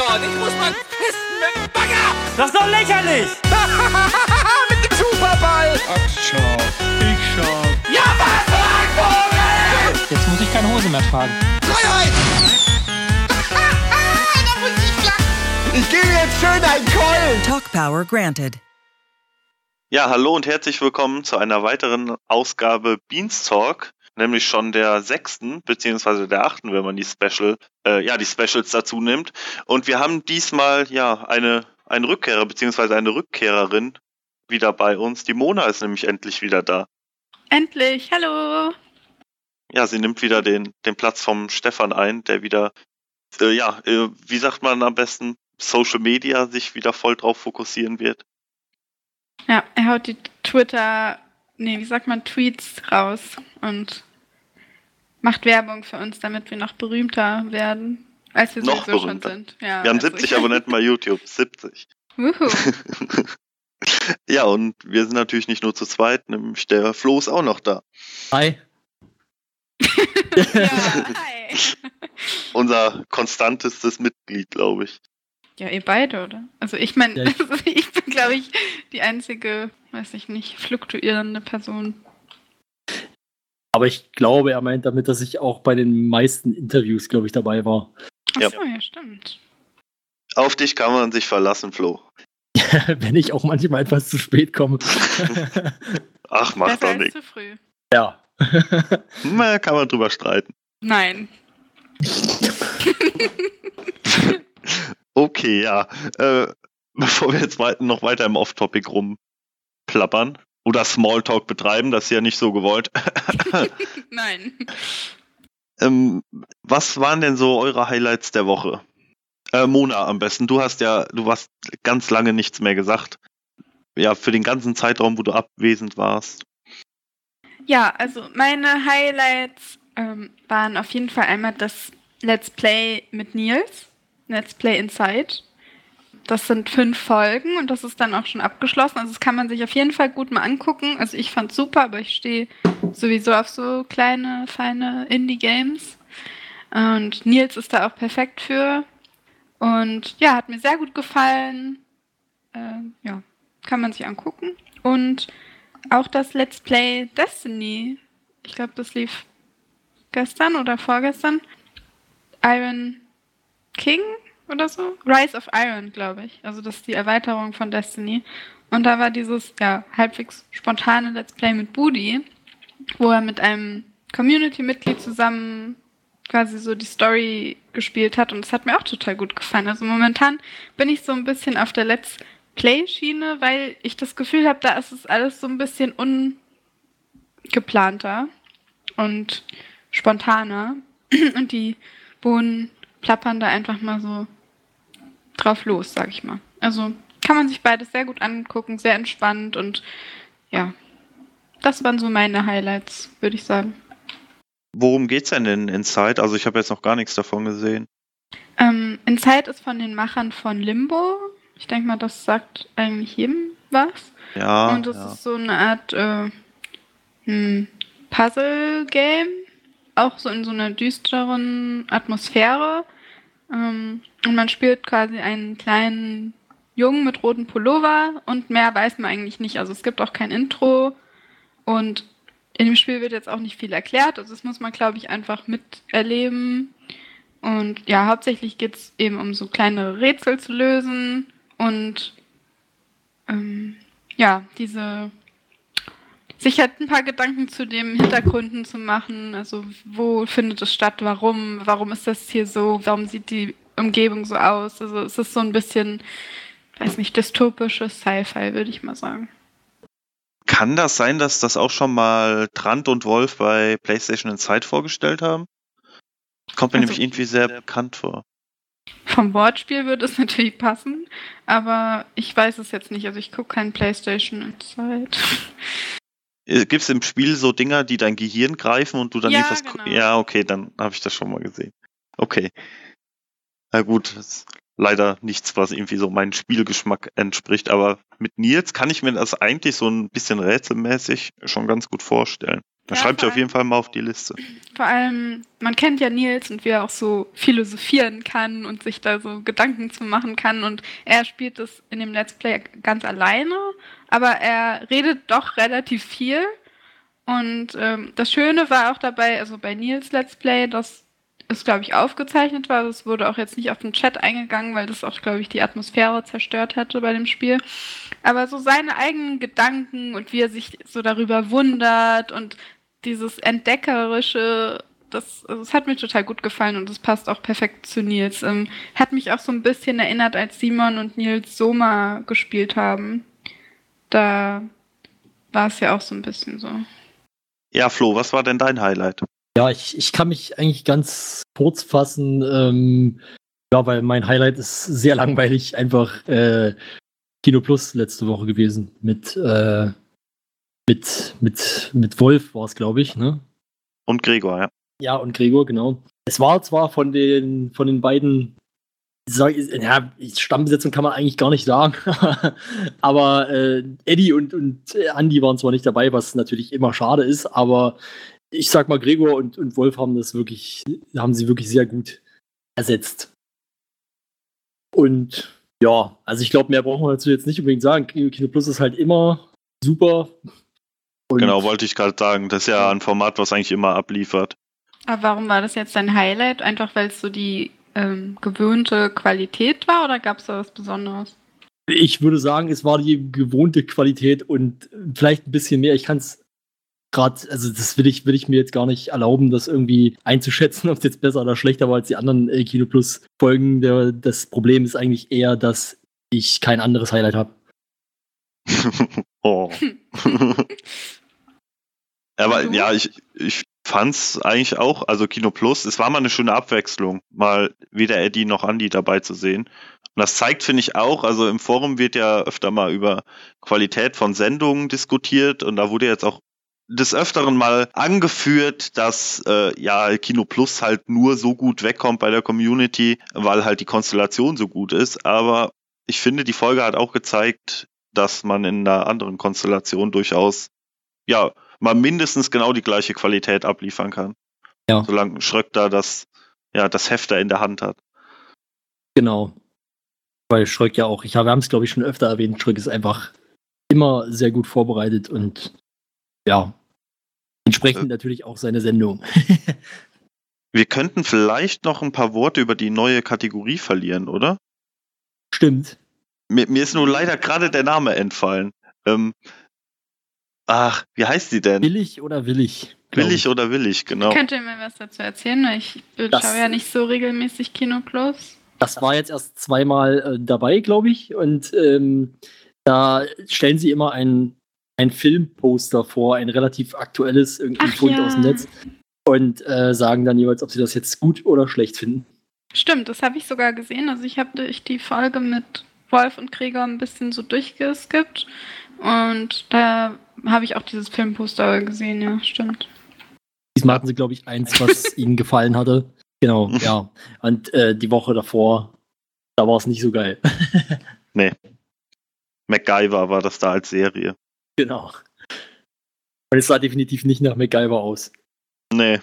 dort. Ich muss mal pissen mit dem Bagger. Das ist doch lächerlich! mit dem Superball. Ach, schau. Ich schau. Ja, was für ein Vogel. Jetzt muss ich keine Hose mehr tragen. Freiheit. da muss ich lachen. Ich gebe jetzt schön einen Keulen. Talk Power granted. Ja, hallo und herzlich willkommen zu einer weiteren Ausgabe Beanstalk, nämlich schon der sechsten beziehungsweise der achten, wenn man die Special, äh, ja die Specials dazu nimmt. Und wir haben diesmal ja eine einen Rückkehrer beziehungsweise eine Rückkehrerin wieder bei uns. Die Mona ist nämlich endlich wieder da. Endlich, hallo. Ja, sie nimmt wieder den den Platz vom Stefan ein, der wieder äh, ja äh, wie sagt man am besten Social Media sich wieder voll drauf fokussieren wird. Ja, er haut die Twitter, nee, wie sagt man, Tweets raus und macht Werbung für uns, damit wir noch berühmter werden, als wir Noch sowieso berühmter. schon sind. Ja, Wir haben also 70 ich- Abonnenten bei YouTube, 70. Wuhu. ja, und wir sind natürlich nicht nur zu zweit, nämlich der Flo ist auch noch da. Hi. ja, hi. Unser konstantestes Mitglied, glaube ich. Ja, ihr beide, oder? Also ich meine, Ja, ich- also ich bin, glaube ich, die einzige, weiß ich nicht, fluktuierende Person. Aber ich glaube, er meint damit, dass ich auch bei den meisten Interviews, glaube ich, dabei war. Ach Ja. so, ja, stimmt. Auf dich kann man sich verlassen, Flo. Wenn ich auch manchmal etwas zu spät komme. Ach, macht doch nichts. zu früh. ja. Na, kann man drüber streiten. Nein. Okay, ja. Äh, bevor wir jetzt noch weiter im Off-Topic rumplappern oder Smalltalk betreiben, das ist ja nicht so gewollt. Nein. ähm, was waren denn so eure Highlights der Woche? Äh, Mona am besten. Du hast ja, du warst ganz lange nichts mehr gesagt. Ja, für den ganzen Zeitraum, wo du abwesend warst. Ja, also meine Highlights ähm, waren auf jeden Fall einmal das Let's Play mit Nils, Let's Play Inside. Das sind fünf Folgen und das ist dann auch schon abgeschlossen. Also das kann man sich auf jeden Fall gut mal angucken. Also ich fand's super, aber ich stehe sowieso auf so kleine, feine Indie-Games. Und Nils ist da auch perfekt für. Und ja, hat mir sehr gut gefallen. Ähm, ja, kann man sich angucken. Und auch das Let's Play Destiny. Ich glaube, das lief gestern oder vorgestern. Iron King oder so. Rise of Iron, glaube ich. Also das ist die Erweiterung von Destiny. Und da war dieses ja halbwegs spontane Let's Play mit Budi, wo er mit einem Community-Mitglied zusammen quasi so die Story gespielt hat und es hat mir auch total gut gefallen. Also momentan bin ich so ein bisschen auf der Let's Play-Schiene, weil ich das Gefühl habe, da ist es alles so ein bisschen ungeplanter und spontaner und die Bohnen plappern da einfach mal so drauf los, sag ich mal. Also kann man sich beides sehr gut angucken, sehr entspannt und ja, das waren so meine Highlights, würde ich sagen. Worum geht's denn in Inside? Also ich habe jetzt noch gar nichts davon gesehen. Ähm, Inside ist von den Machern von Limbo. Ich denke mal, das sagt eigentlich jedem was. Ja. Und es ja. ist so eine Art äh, hm, Puzzle-Game. Auch so in so einer düsteren Atmosphäre. Ähm, und man spielt quasi einen kleinen Jungen mit rotem Pullover und mehr weiß man eigentlich nicht. Also es gibt auch kein Intro und in dem Spiel wird jetzt auch nicht viel erklärt. Also das muss man, glaube ich, einfach miterleben. Und ja, hauptsächlich geht es eben um so kleine Rätsel zu lösen und ähm, ja, diese sich halt ein paar Gedanken zu den Hintergründen zu machen. Also wo findet es statt, warum, warum ist das hier so, warum sieht die Umgebung so aus? Also es ist so ein bisschen, weiß nicht, dystopisches Sci-Fi, würde ich mal sagen. Kann das sein, dass das auch schon mal Trant und Wolf bei PlayStation Inside vorgestellt haben? Kommt mir Also- nämlich irgendwie sehr bekannt vor. Vom Wortspiel würde es natürlich passen, aber ich weiß es jetzt nicht. Also ich gucke kein PlayStation Inside. Gibt es im Spiel so Dinger, die dein Gehirn greifen und du dann Ja, etwas. genau. Ja, okay, dann habe ich das schon mal gesehen. Okay. Na gut, das ist leider nichts, was irgendwie so meinem Spielgeschmack entspricht, aber mit Nils kann ich mir das eigentlich so ein bisschen rätselmäßig schon ganz gut vorstellen. Da Ja, schreibe ich vor auf jeden Fall mal auf die Liste. Vor allem, man kennt ja Nils und wie er auch so philosophieren kann und sich da so Gedanken zu machen kann. Und er spielt das in dem Let's Play ganz alleine, aber er redet doch relativ viel. Und ähm, das Schöne war auch dabei, also bei Nils Let's Play, dass es, glaube ich, aufgezeichnet war. Es wurde auch jetzt nicht auf den Chat eingegangen, weil das auch, glaube ich, die Atmosphäre zerstört hätte bei dem Spiel. Aber so seine eigenen Gedanken und wie er sich so darüber wundert und dieses Entdeckerische, das, also das hat mir total gut gefallen und das passt auch perfekt zu Nils. Ähm, hat mich auch so ein bisschen erinnert, als Simon und Nils Soma gespielt haben. Da war es ja auch so ein bisschen so. Ja, Flo, was war denn dein Highlight? Ja, ich, ich kann mich eigentlich ganz kurz fassen. Ähm, ja, weil mein Highlight ist sehr langweilig. Einfach äh, Kino Plus letzte Woche gewesen. Mit, äh, mit, mit, mit Wolf war es, glaube ich, ne? Und Gregor, ja. Ja, und Gregor, genau. Es war zwar von den, von den beiden, sag, ja, Stammbesetzung kann man eigentlich gar nicht sagen, aber äh, Eddie und, und Andy waren zwar nicht dabei, was natürlich immer schade ist, aber ich sag mal, Gregor und, und Wolf haben das wirklich, haben sie wirklich sehr gut ersetzt. Und ja, also ich glaube, mehr brauchen wir dazu jetzt nicht unbedingt sagen. Kino Plus ist halt immer super. Und Genau, wollte ich gerade sagen. Das ist ja ein Format, was eigentlich immer abliefert. Aber warum war das jetzt dein Highlight? Einfach weil es so die ähm, gewöhnte Qualität war oder gab es da was Besonderes? Ich würde sagen, es war die gewohnte Qualität und vielleicht ein bisschen mehr. Ich kann es gerade, also das will ich, will ich mir jetzt gar nicht erlauben, das irgendwie einzuschätzen, ob es jetzt besser oder schlechter war als die anderen äh, Kino Plus Folgen. Der, das Problem ist eigentlich eher, dass ich kein anderes Highlight habe. oh. Aber ja, ich, ich fand's eigentlich auch, also Kino Plus, es war mal eine schöne Abwechslung, mal weder Eddie noch Andy dabei zu sehen. Und das zeigt, finde ich auch, also im Forum wird ja öfter mal über Qualität von Sendungen diskutiert und da wurde jetzt auch des Öfteren mal angeführt, dass äh, ja Kino Plus halt nur so gut wegkommt bei der Community, weil halt die Konstellation so gut ist. Aber ich finde, die Folge hat auch gezeigt, dass man in einer anderen Konstellation durchaus ja mal mindestens genau die gleiche Qualität abliefern kann. Ja. Solange Schröck da das, ja, das Hefter in der Hand hat. Genau. Weil Schröck ja auch, ich habe, wir haben es glaube ich schon öfter erwähnt, Schröck ist einfach immer sehr gut vorbereitet und ja, entsprechend natürlich auch seine Sendung. Wir könnten vielleicht noch ein paar Worte über die neue Kategorie verlieren, oder? Stimmt. Mir, mir ist nur leider gerade der Name entfallen. Ähm, ach, wie heißt die denn? Willig oder willig? Willig oder willig, genau. Könnt ihr mir was dazu erzählen? Ich Das- schaue ja nicht so regelmäßig Kino Plus. Das war jetzt erst zweimal äh, dabei, glaube ich. Und ähm, da stellen sie immer ein, ein Filmposter vor, ein relativ aktuelles, irgendwie Ach Fund ja. aus dem Netz. Und äh, sagen dann jeweils, ob sie das jetzt gut oder schlecht finden. Stimmt, das habe ich sogar gesehen. Also ich habe durch die Folge mit Wolf und Gregor ein bisschen so durchgeskippt. Und da habe ich auch dieses Filmposter gesehen, ja, stimmt. Diesmal hatten sie, glaube ich, eins, was ihnen gefallen hatte. Genau, ja. Und äh, die Woche davor, da war es nicht so geil. MacGyver war das da als Serie. genau. Und es sah definitiv nicht nach MacGyver aus. Nee.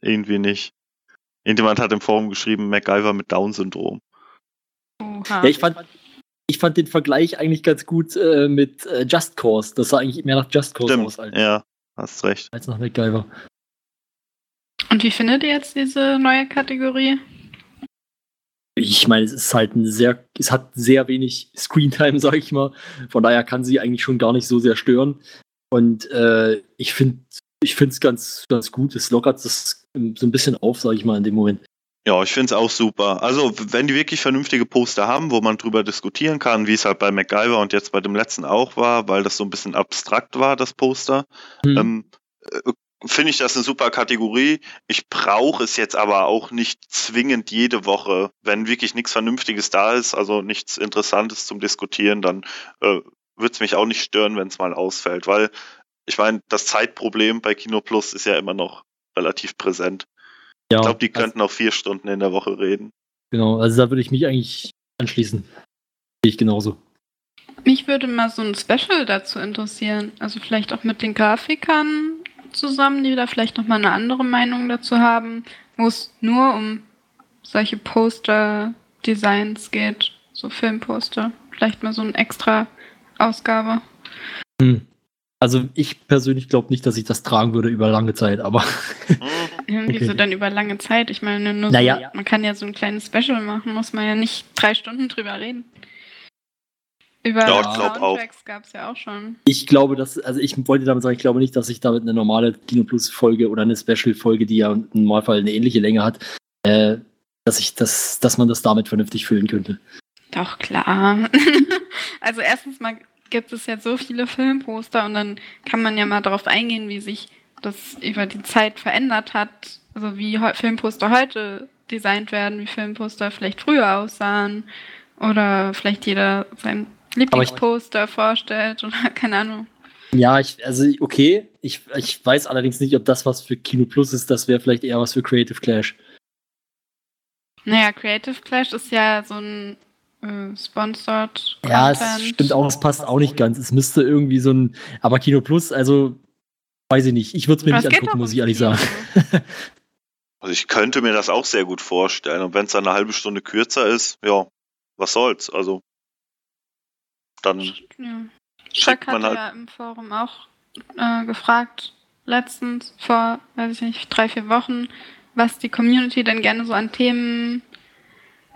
Irgendwie nicht. Irgendjemand hat im Forum geschrieben, MacGyver mit Down-Syndrom. Ja, ich fand, ich fand den Vergleich eigentlich ganz gut äh, mit äh, Just Cause. Das sah eigentlich mehr nach Just Cause aus Stimmt, als, ja, hast recht. als nach MacGyver. Und wie findet ihr jetzt diese neue Kategorie? Ich meine, es ist halt ein sehr, es hat sehr wenig Screentime, sag ich mal. Von daher kann sie eigentlich schon gar nicht so sehr stören. Und äh, ich finde, ich finde es ganz, ganz gut. Es lockert das so ein bisschen auf, sag ich mal, in dem Moment. Ja, ich finde es auch super. Also, wenn die wirklich vernünftige Poster haben, wo man drüber diskutieren kann, wie es halt bei MacGyver und jetzt bei dem letzten auch war, weil das so ein bisschen abstrakt war, das Poster, Hm. ähm, äh, finde ich das eine super Kategorie. Ich brauche es jetzt aber auch nicht zwingend jede Woche. Wenn wirklich nichts Vernünftiges da ist, also nichts Interessantes zum Diskutieren, dann äh, wird es mich auch nicht stören, wenn es mal ausfällt, weil ich meine, das Zeitproblem bei Kino Plus ist ja immer noch relativ präsent. Ja, Ich glaube, die also, könnten auch vier Stunden in der Woche reden. genau, also da würde ich mich eigentlich anschließen. Sehe ich genauso. Mich würde mal so ein Special dazu interessieren. Also vielleicht auch mit den Grafikern zusammen, die da vielleicht nochmal eine andere Meinung dazu haben, wo es nur um solche Poster-Designs geht, so Filmposter. Vielleicht mal so eine extra Ausgabe. Hm. Also ich persönlich glaube nicht, dass ich das tragen würde über lange Zeit, aber Irgendwie Okay. so dann über lange Zeit. Ich meine, nur Naja. so, man kann ja so ein kleines Special machen, muss man ja nicht drei Stunden drüber reden. Über Ja. Soundtracks gab es ja auch schon. ich glaube, dass, also ich wollte damit sagen, ich glaube nicht, dass ich damit eine normale Kino Plus Folge oder eine Special Folge, die ja im Normalfall eine ähnliche Länge hat, äh, dass ich das, dass man das damit vernünftig füllen könnte. Doch, klar. also erstens mal gibt es ja so viele Filmposter und dann kann man ja mal darauf eingehen, wie sich das über die Zeit verändert hat. Also wie Filmposter heute designt werden, wie Filmposter vielleicht früher aussahen oder vielleicht jeder sein Lieblingsposter vorstellt oder keine Ahnung. Ja, ich, also okay, ich, ich weiß allerdings nicht, ob das was für Kino Plus ist, das wäre vielleicht eher was für Creative Clash. Naja, Creative Clash ist ja so ein äh, sponsored Ja, es Content. stimmt auch, es passt auch nicht ganz. Es müsste irgendwie so ein, aber Kino Plus, also weiß ich nicht. Ich würde es mir Aber nicht angucken, muss ich ehrlich sagen. Also ich könnte mir das auch sehr gut vorstellen. Und wenn es dann eine halbe Stunde kürzer ist, ja, was soll's. Also dann Ja. Man hatte halt- ja im Forum auch äh, gefragt, letztens vor, weiß ich nicht, drei, vier Wochen, was die Community denn gerne so an Themen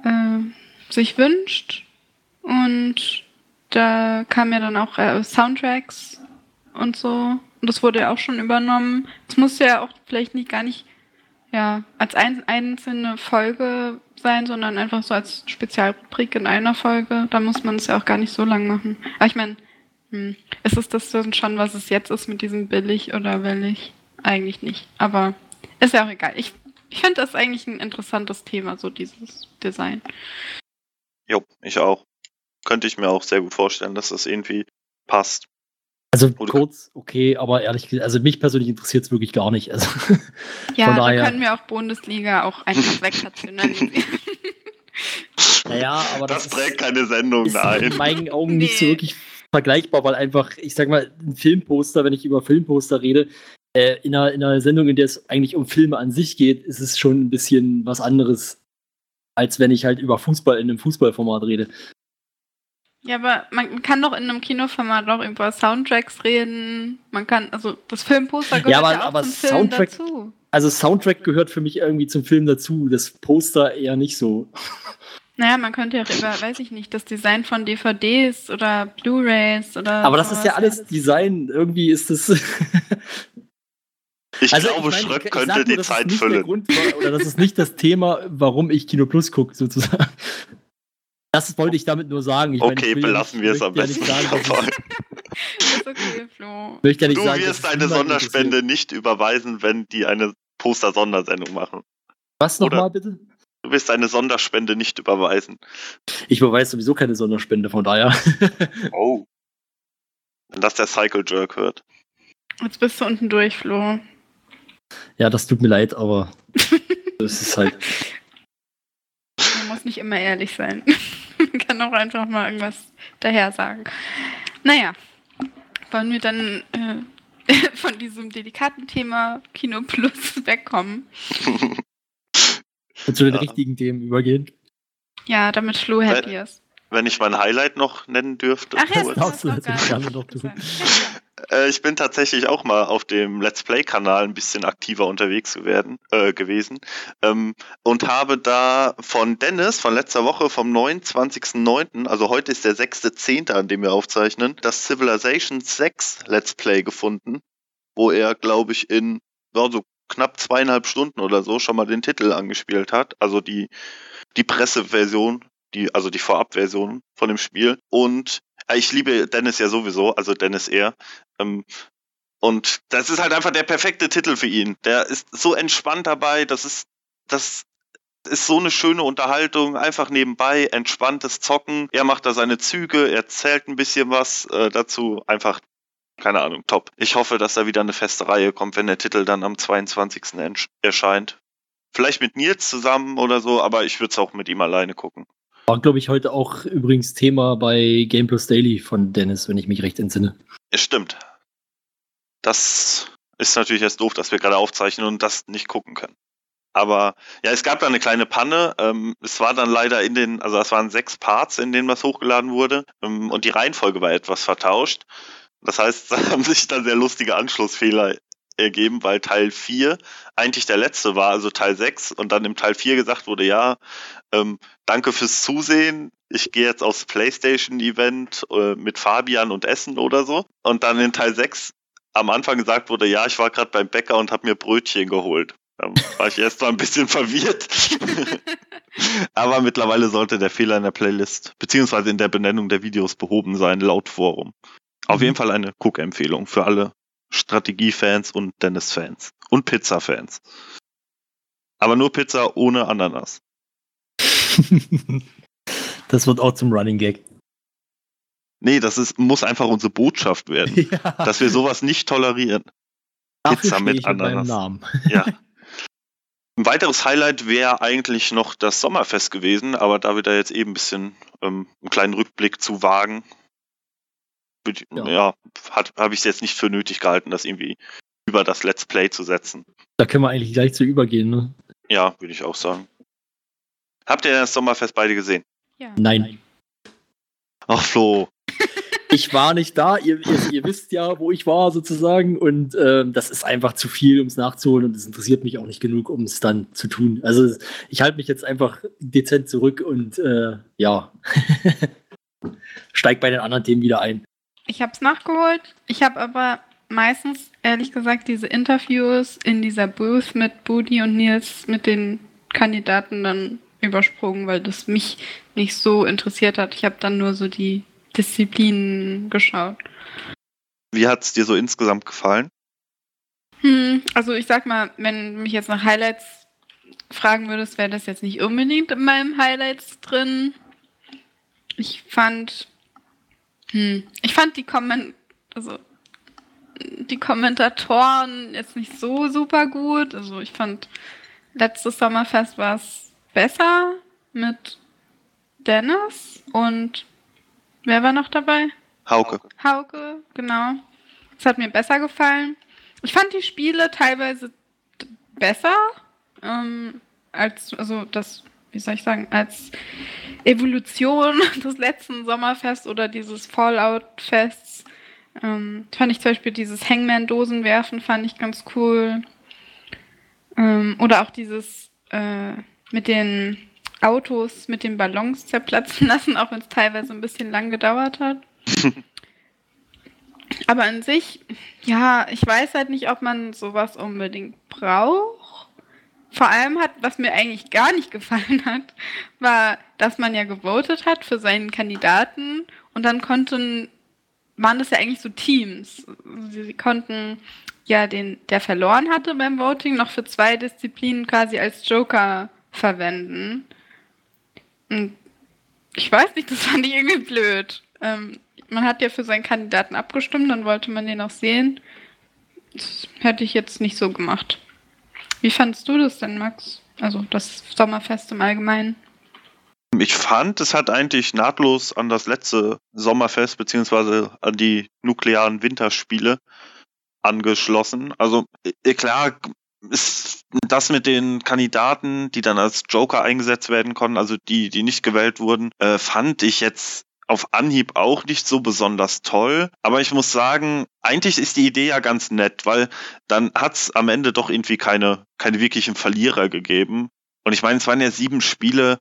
äh, sich wünscht. Und da kamen ja dann auch äh, Soundtracks und so. Und das wurde ja auch schon übernommen. Es muss ja auch vielleicht nicht gar nicht ja, als ein, einzelne Folge sein, sondern einfach so als Spezialrubrik in einer Folge. Da muss man es ja auch gar nicht so lang machen. Aber ich meine, hm, ist es das schon, was es jetzt ist mit diesem billig oder willig? Eigentlich nicht. Aber ist ja auch egal. Ich, ich finde das eigentlich ein interessantes Thema, so dieses Design. Jo, ich auch. Könnte ich mir auch sehr gut vorstellen, dass das irgendwie passt. Also Oder- kurz, okay, aber ehrlich gesagt, also mich persönlich interessiert es wirklich gar nicht. Also, Ja, Von da daher- können wir auch Bundesliga auch einfach wegrationalisieren. naja, aber Das das, trägt keine Sendung, ist, ist nein. in meinen Augen nicht so Nee. wirklich vergleichbar, weil einfach, ich sag mal, ein Filmposter, wenn ich über Filmposter rede, äh, in, einer, in einer Sendung, in der es eigentlich um Filme an sich geht, ist es schon ein bisschen was anderes, als wenn ich halt über Fußball in einem Fußballformat rede. Ja, aber man kann doch in einem Kinoformat auch über Soundtracks reden. Man kann, also das Filmposter gehört ja, aber- auch aber zum Film Soundtrack- dazu. Also Soundtrack gehört für mich irgendwie zum Film dazu, das Poster eher nicht so. Naja, man könnte ja auch über, weiß ich nicht, das Design von DVDs oder Blu-Rays oder. Aber das ist ja alles Design. Irgendwie ist es. Ich Also, glaube, ich meine, Schröck ich könnte nur, die Zeit füllen. Grund war, oder das ist nicht das Thema, warum ich Kino Plus gucke, sozusagen. Das wollte ich damit nur sagen. Ich meine, Okay, ja belassen wir es am ja besten nicht sagen, dabei. Ist okay, Flo. möchte ja nicht Du sagen, wirst deine Sonderspende nicht überweisen, wenn die eine Poster-Sondersendung machen. Was nochmal bitte? Du wirst deine Sonderspende nicht überweisen. Ich überweise sowieso keine Sonderspende, von daher. Oh. Wenn das der Cycle Jerk hört. Jetzt bist du unten durch, Flo. Ja, das tut mir leid, aber das ist halt. Man muss nicht immer ehrlich sein. Man kann auch einfach mal irgendwas daher sagen. Naja, wollen wir dann äh, von diesem delikaten Thema Kino Plus wegkommen? zu den Ja. richtigen Themen übergehen. Ja, damit Flo happy ist. Wenn ich mein Highlight noch nennen dürfte. Ach ja, gar gerne nicht noch tun. gesagt. Äh, ich bin tatsächlich auch mal auf dem Let's Play-Kanal ein bisschen aktiver unterwegs werden, äh, gewesen ähm, und habe da von Dennis von letzter Woche vom 29.09., also heute ist der 6.10., an dem wir aufzeichnen, das Civilization 6 Let's Play gefunden, wo er, glaube ich, in ja, so knapp zweieinhalb Stunden oder so schon mal den Titel angespielt hat, also die, die Presseversion, die, also die Vorabversion von dem Spiel. Und äh, ich liebe Dennis ja sowieso, also Dennis er. Ähm, und das ist halt einfach der perfekte Titel für ihn. Der ist so entspannt dabei, das ist, das ist so eine schöne Unterhaltung, einfach nebenbei, entspanntes Zocken. Er macht da seine Züge, er zählt ein bisschen was äh, dazu, einfach, keine Ahnung, top. Ich hoffe, dass da wieder eine feste Reihe kommt, wenn der Titel dann am 22. entsch- erscheint. Vielleicht mit Nils zusammen oder so, aber ich würde es auch mit ihm alleine gucken. War, glaube ich, heute auch übrigens Thema bei Game Plus Daily von Dennis, wenn ich mich recht entsinne. Es stimmt. Das Ist natürlich erst doof, dass wir gerade aufzeichnen und das nicht gucken können. Aber ja, es gab da eine kleine Panne. Ähm, es war dann leider in den, also es waren sechs Parts, in denen was hochgeladen wurde. Ähm, und die Reihenfolge war etwas vertauscht. Das heißt, da haben sich dann sehr lustige Anschlussfehler ergeben, weil Teil 4 eigentlich der letzte war, also Teil 6, und dann im Teil 4 gesagt wurde, ja, ähm, danke fürs Zusehen, ich gehe jetzt aufs PlayStation-Event äh, mit Fabian und Essen oder so. Und dann in Teil 6 am Anfang gesagt wurde, ja, ich war gerade beim Bäcker und habe mir Brötchen geholt. Da war ich erst mal ein bisschen verwirrt. Aber mittlerweile sollte der Fehler in der Playlist beziehungsweise in der Benennung der Videos behoben sein, laut Forum. Auf jeden Fall eine Cook-Empfehlung für alle Strategie-Fans und Dennis-Fans und Pizza-Fans. Aber nur Pizza ohne Ananas. das wird auch zum Running Gag. Nee, das ist, muss einfach unsere Botschaft werden, ja. dass wir sowas nicht tolerieren. Pizza mit Ananas. Namen. Ja. Ein weiteres Highlight wäre eigentlich noch das Sommerfest gewesen, aber da wir da jetzt eben ein bisschen ähm, einen kleinen Rückblick zu wagen, ja, ja habe ich es jetzt nicht für nötig gehalten, das irgendwie über das Let's Play zu setzen. Da können wir eigentlich gleich zu übergehen, ne? Ja, würde ich auch sagen. Habt ihr das Sommerfest beide gesehen? Ja. Nein. Ach, Flo. ich war nicht da, ihr, ihr, ihr, wisst ja, wo ich war sozusagen und ähm, das ist einfach zu viel, um es nachzuholen und es interessiert mich auch nicht genug, um es dann zu tun. Also ich halte mich jetzt einfach dezent zurück und äh, ja, steig bei den anderen Themen wieder ein. Ich habe es nachgeholt, ich habe aber meistens, ehrlich gesagt, diese Interviews in dieser Booth mit Budi und Nils mit den Kandidaten dann übersprungen, weil das mich nicht so interessiert hat. Ich habe dann nur so die Disziplinen geschaut. Wie hat es dir so insgesamt gefallen? Hm, also ich sag mal, wenn du mich jetzt nach Highlights fragen würdest, wäre das jetzt nicht unbedingt in meinem Highlights drin. Ich fand, hm, ich fand die Komment also die Kommentatoren jetzt nicht so super gut. Also ich fand letztes Sommerfest war es besser mit Dennis und Wer war noch dabei? Hauke. Hauke, genau. Das hat mir besser gefallen. Ich fand die Spiele teilweise besser ähm, als, also das, wie soll ich sagen, als Evolution des letzten Sommerfests oder dieses Fallout-Fests. Ähm, fand ich zum Beispiel dieses Hangman-Dosenwerfen fand ich ganz cool. Ähm, oder auch dieses äh, mit den Autos mit den Ballons zerplatzen lassen, auch wenn es teilweise ein bisschen lang gedauert hat. Aber an sich, ja, ich weiß halt nicht, ob man sowas unbedingt braucht. Vor allem hat, was mir eigentlich gar nicht gefallen hat, war, dass man ja gewotet hat für seinen Kandidaten und dann konnten, waren das ja eigentlich so Teams. Sie, konnten ja den, der verloren hatte beim Voting, noch für zwei Disziplinen quasi als Joker verwenden. Und ich weiß nicht, das fand ich irgendwie blöd. Ähm, man hat ja für seinen Kandidaten abgestimmt, dann wollte man den auch sehen. Das hätte ich jetzt nicht so gemacht. Wie fandest du das denn, Max? Also das Sommerfest im Allgemeinen? Ich fand, es hat eigentlich nahtlos an das letzte Sommerfest beziehungsweise an die nuklearen Winterspiele angeschlossen. Also klar, ist das mit den Kandidaten, die dann als Joker eingesetzt werden konnten, also die, die nicht gewählt wurden, äh, fand ich jetzt auf Anhieb auch nicht so besonders toll. Aber ich muss sagen, eigentlich ist die Idee ja ganz nett, weil dann hat's am Ende doch irgendwie keine, keine wirklichen Verlierer gegeben. Und ich meine, es waren ja sieben Spiele.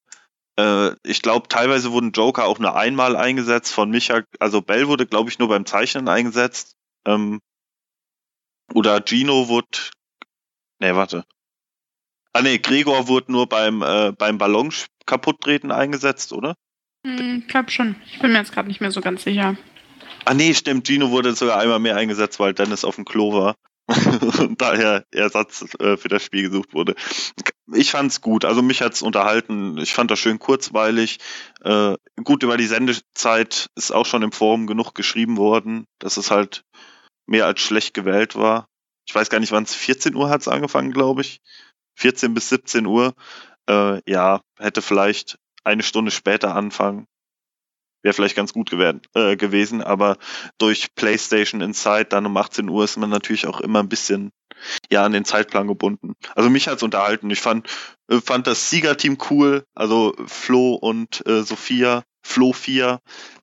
Äh, ich glaube, teilweise wurden Joker auch nur einmal eingesetzt von Micha. Also Bell wurde, glaube ich, nur beim Zeichnen eingesetzt. Ähm, oder Gino wurde, Nee, warte. Ah nee, Gregor wurde nur beim, äh, beim Ballon kaputttreten eingesetzt, oder? Hm, ich glaube schon. Ich bin mir jetzt gerade nicht mehr so ganz sicher. Ah nee, stimmt. Gino wurde sogar einmal mehr eingesetzt, weil Dennis auf dem Klo war. und daher Ersatz äh, für das Spiel gesucht wurde. Ich fand's gut, also mich hat's unterhalten. Ich fand das schön kurzweilig. Äh, gut über die Sendezeit ist auch schon im Forum genug geschrieben worden, dass es halt mehr als schlecht gewählt war ich weiß gar nicht, wann es 14 Uhr hat es angefangen, glaube ich. 14 bis 17 Uhr. Äh, ja, hätte vielleicht eine Stunde später anfangen wäre vielleicht ganz gut gewähren, äh, gewesen, aber durch PlayStation Inside dann um 18 Uhr ist man natürlich auch immer ein bisschen ja an den Zeitplan gebunden. Also mich hat's unterhalten. Ich fand äh, fand das Siegerteam cool, also Flo und äh, Sophia, Flo 4,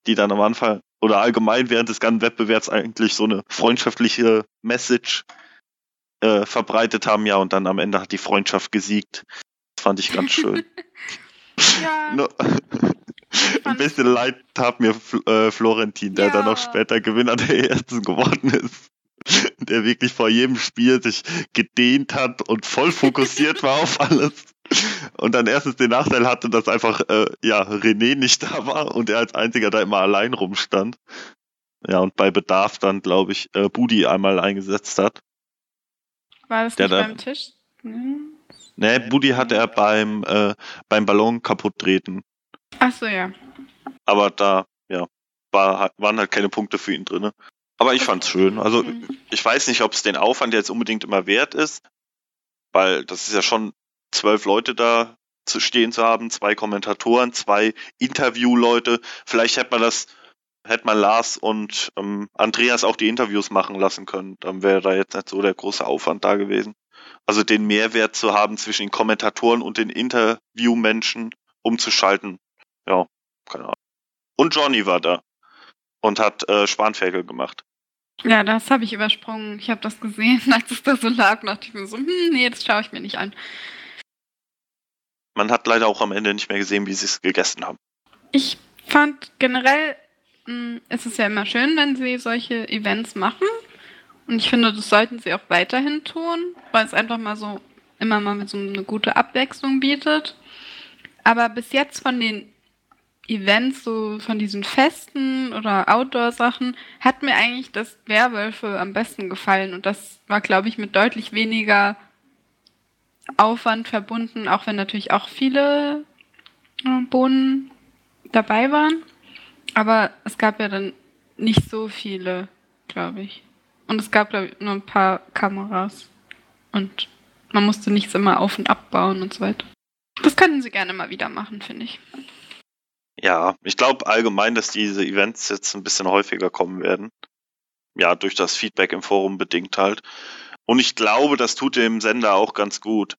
die dann am Anfang oder allgemein während des ganzen Wettbewerbs eigentlich so eine freundschaftliche Message äh, verbreitet haben, ja, und dann am Ende hat die Freundschaft gesiegt. Das fand ich ganz schön. Ja. No. Ein bisschen leid tat mir äh, Florentin, der Ja. dann noch später Gewinner der ersten geworden ist. Der wirklich vor jedem Spiel sich gedehnt hat und voll fokussiert war auf alles. Und dann erstens den Nachteil hatte, dass einfach äh, ja René nicht da war und er als einziger da immer allein rumstand. Ja, und bei Bedarf dann, glaube ich, äh, Budi einmal eingesetzt hat. War das Der nicht da- beim Tisch? Hm. Ne, Budi hatte er beim, äh, beim Ballon kaputt treten. Ach so, ja. Aber da, ja, war, waren halt keine Punkte für ihn drin. Aber ich fand's schön. Also Hm. ich weiß nicht, ob es den Aufwand jetzt unbedingt immer wert ist, weil das ist ja schon zwölf Leute da zu stehen zu haben, zwei Kommentatoren, zwei Interviewleute. Vielleicht hätte man das, hätte man Lars und ähm, Andreas auch die Interviews machen lassen können. Dann wäre da jetzt nicht so der große Aufwand da gewesen. Also den Mehrwert zu haben zwischen den Kommentatoren und den Interviewmenschen umzuschalten. Ja, keine Ahnung. Und Johnny war da und hat äh, Spanferkel gemacht. Ja, das habe ich übersprungen. Ich habe das gesehen, als es da so lag. dachte ich mir so, hm, nee, das schaue ich mir nicht an. Man hat leider auch am Ende nicht mehr gesehen, wie sie es gegessen haben. Ich fand generell, mh, ist es ja immer schön, wenn sie solche Events machen. Und ich finde, das sollten sie auch weiterhin tun, weil es einfach mal so immer mal so eine gute Abwechslung bietet. Aber bis jetzt von den Events, so von diesen Festen oder Outdoor-Sachen, hat mir eigentlich das Werwölfe am besten gefallen. Und das war, glaube ich, mit deutlich weniger Aufwand verbunden, auch wenn natürlich auch viele äh, Bohnen dabei waren. Aber es gab ja dann nicht so viele, glaube ich. Und es gab, glaube ich, nur ein paar Kameras. Und man musste nichts immer auf- und abbauen und so weiter. Das könnten sie gerne mal wieder machen, finde ich. Ja, ich glaube allgemein, dass diese Events jetzt ein bisschen häufiger kommen werden. Ja, durch das Feedback im Forum bedingt halt. Und ich glaube, das tut dem Sender auch ganz gut.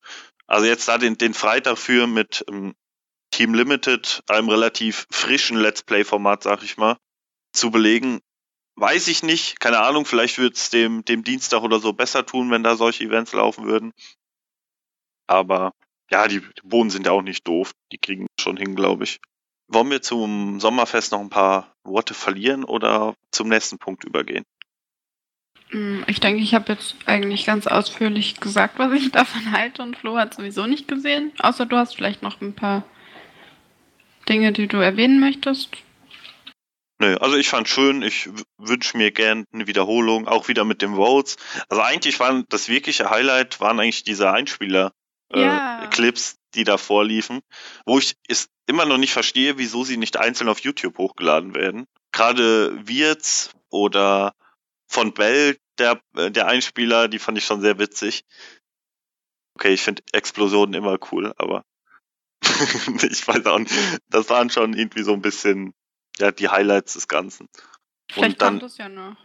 Also jetzt da den, den Freitag für mit ähm, Team Limited, einem relativ frischen Let's Play-Format, sag ich mal, zu belegen, weiß ich nicht. Keine Ahnung, vielleicht wird es dem, dem Dienstag oder so besser tun, wenn da solche Events laufen würden. Aber ja, die, die Bohnen sind ja auch nicht doof. Die kriegen schon hin, glaube ich. Wollen wir zum Sommerfest noch ein paar Worte verlieren oder zum nächsten Punkt übergehen? Mm, Ich denke, ich habe jetzt eigentlich ganz ausführlich gesagt, was ich davon halte und Flo hat sowieso nicht gesehen. Außer du hast vielleicht noch ein paar Dinge, die du erwähnen möchtest. Nö, also ich fand schön, ich wünsche mir gern eine Wiederholung, auch wieder mit den Votes. Also eigentlich waren das wirkliche Highlight, waren eigentlich diese Einspieler äh, Ja. Clips, die da vorliefen, wo ich es immer noch nicht verstehe, wieso sie nicht einzeln auf YouTube hochgeladen werden. Gerade Wirtz oder von Bell, der, äh, der Einspieler, die fand ich schon sehr witzig. Okay, ich finde Explosionen immer cool, aber ich weiß auch nicht. Das waren schon irgendwie so ein bisschen ja, die Highlights des Ganzen. Vielleicht Und dann, kommt es ja noch.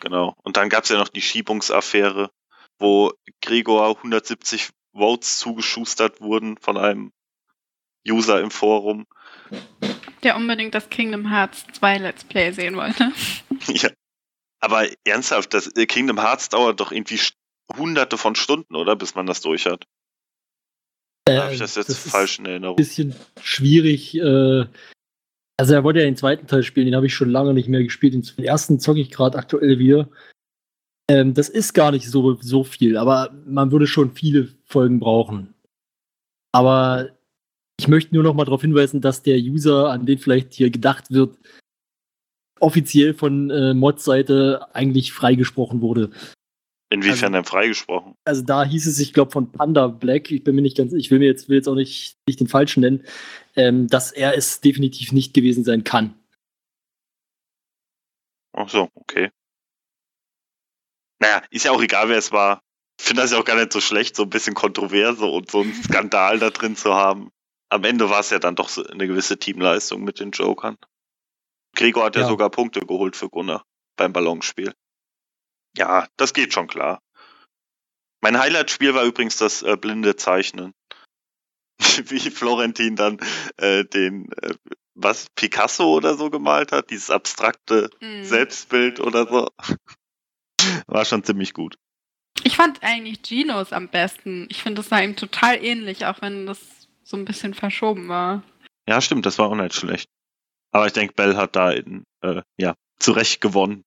genau. Und dann gab es ja noch die Schiebungsaffäre, wo Gregor 170 Votes zugeschustert wurden von einem User im Forum. Der unbedingt das Kingdom Hearts 2 Let's Play sehen wollte. ja. Aber ernsthaft, das äh, Kingdom Hearts dauert doch irgendwie hunderte von Stunden, oder? Bis man das durch hat. Äh, Habe ich das jetzt ist falsch in ein Erinnerung? bisschen schwierig. Äh, also er wollte ja den zweiten Teil spielen, den habe ich schon lange nicht mehr gespielt. Den ersten zocke ich gerade aktuell wieder. Ähm, das ist gar nicht so, so viel, aber man würde schon viele Folgen brauchen. Aber ich möchte nur noch mal darauf hinweisen, dass der User, an den vielleicht hier gedacht wird, offiziell von äh, Mod-Seite eigentlich freigesprochen wurde. Inwiefern denn freigesprochen? Also da hieß es, ich glaube, von Panda Black, ich bin mir nicht ganz, ich will mir jetzt, will jetzt auch nicht, nicht den falschen nennen, ähm, dass er es definitiv nicht gewesen sein kann. Ach so, okay. Naja, ist ja auch egal, wer es war. Ich finde das ja auch gar nicht so schlecht, so ein bisschen Kontroverse und so einen Skandal da drin zu haben. Am Ende war es ja dann doch so eine gewisse Teamleistung mit den Jokern. Gregor hat ja, Ja. sogar Punkte geholt für Gunnar beim Ballonspiel. Ja, das geht schon klar. Mein Highlight-Spiel war übrigens das äh, blinde Zeichnen. Wie Florentin dann äh, den, äh, was, Picasso oder so gemalt hat, dieses abstrakte Mhm. Selbstbild oder so. War schon ziemlich gut. Ich fand eigentlich Genos am besten. Ich finde, das sah ihm total ähnlich, auch wenn das so ein bisschen verschoben war. Ja, stimmt, das war auch nicht schlecht. Aber ich denke, Bell hat da in, äh, ja, zu Recht gewonnen.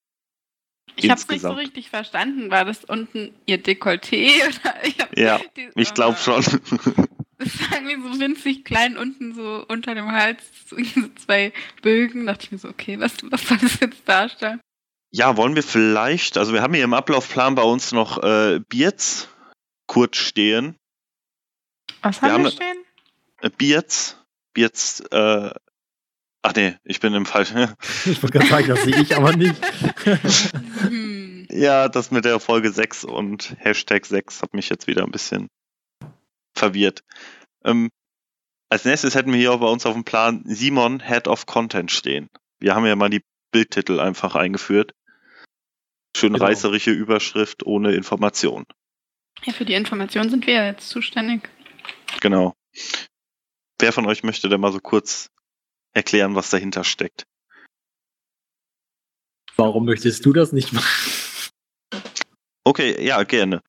Ich habe es nicht so richtig verstanden. War das unten ihr Dekolleté? Oder ich Ja, die- Ich glaube äh, schon. Das war irgendwie so winzig klein unten so unter dem Hals, so diese zwei Bögen. Da dachte ich mir so, okay, was, was soll das jetzt darstellen? Ja, wollen wir vielleicht, also wir haben hier im Ablaufplan bei uns noch äh, Bierz kurz stehen. Was Wir haben wir stehen? Bierz, Bierz, äh, ach nee, ich bin im falschen. Ich wollte gerade sagen, das sehe ich aber nicht. Ja, das mit der Folge 6 und Hashtag 6 hat mich jetzt wieder ein bisschen verwirrt. Ähm, als nächstes hätten wir hier auch bei uns auf dem Plan Simon Head of Content stehen. Wir haben ja mal die Bildtitel einfach eingeführt. Schön Genau. reißerische Überschrift ohne Information. Ja, für die Information sind wir ja jetzt zuständig. Genau. Wer von euch möchte denn mal so kurz erklären, was dahinter steckt? Warum möchtest du das nicht machen? Okay, ja, gerne.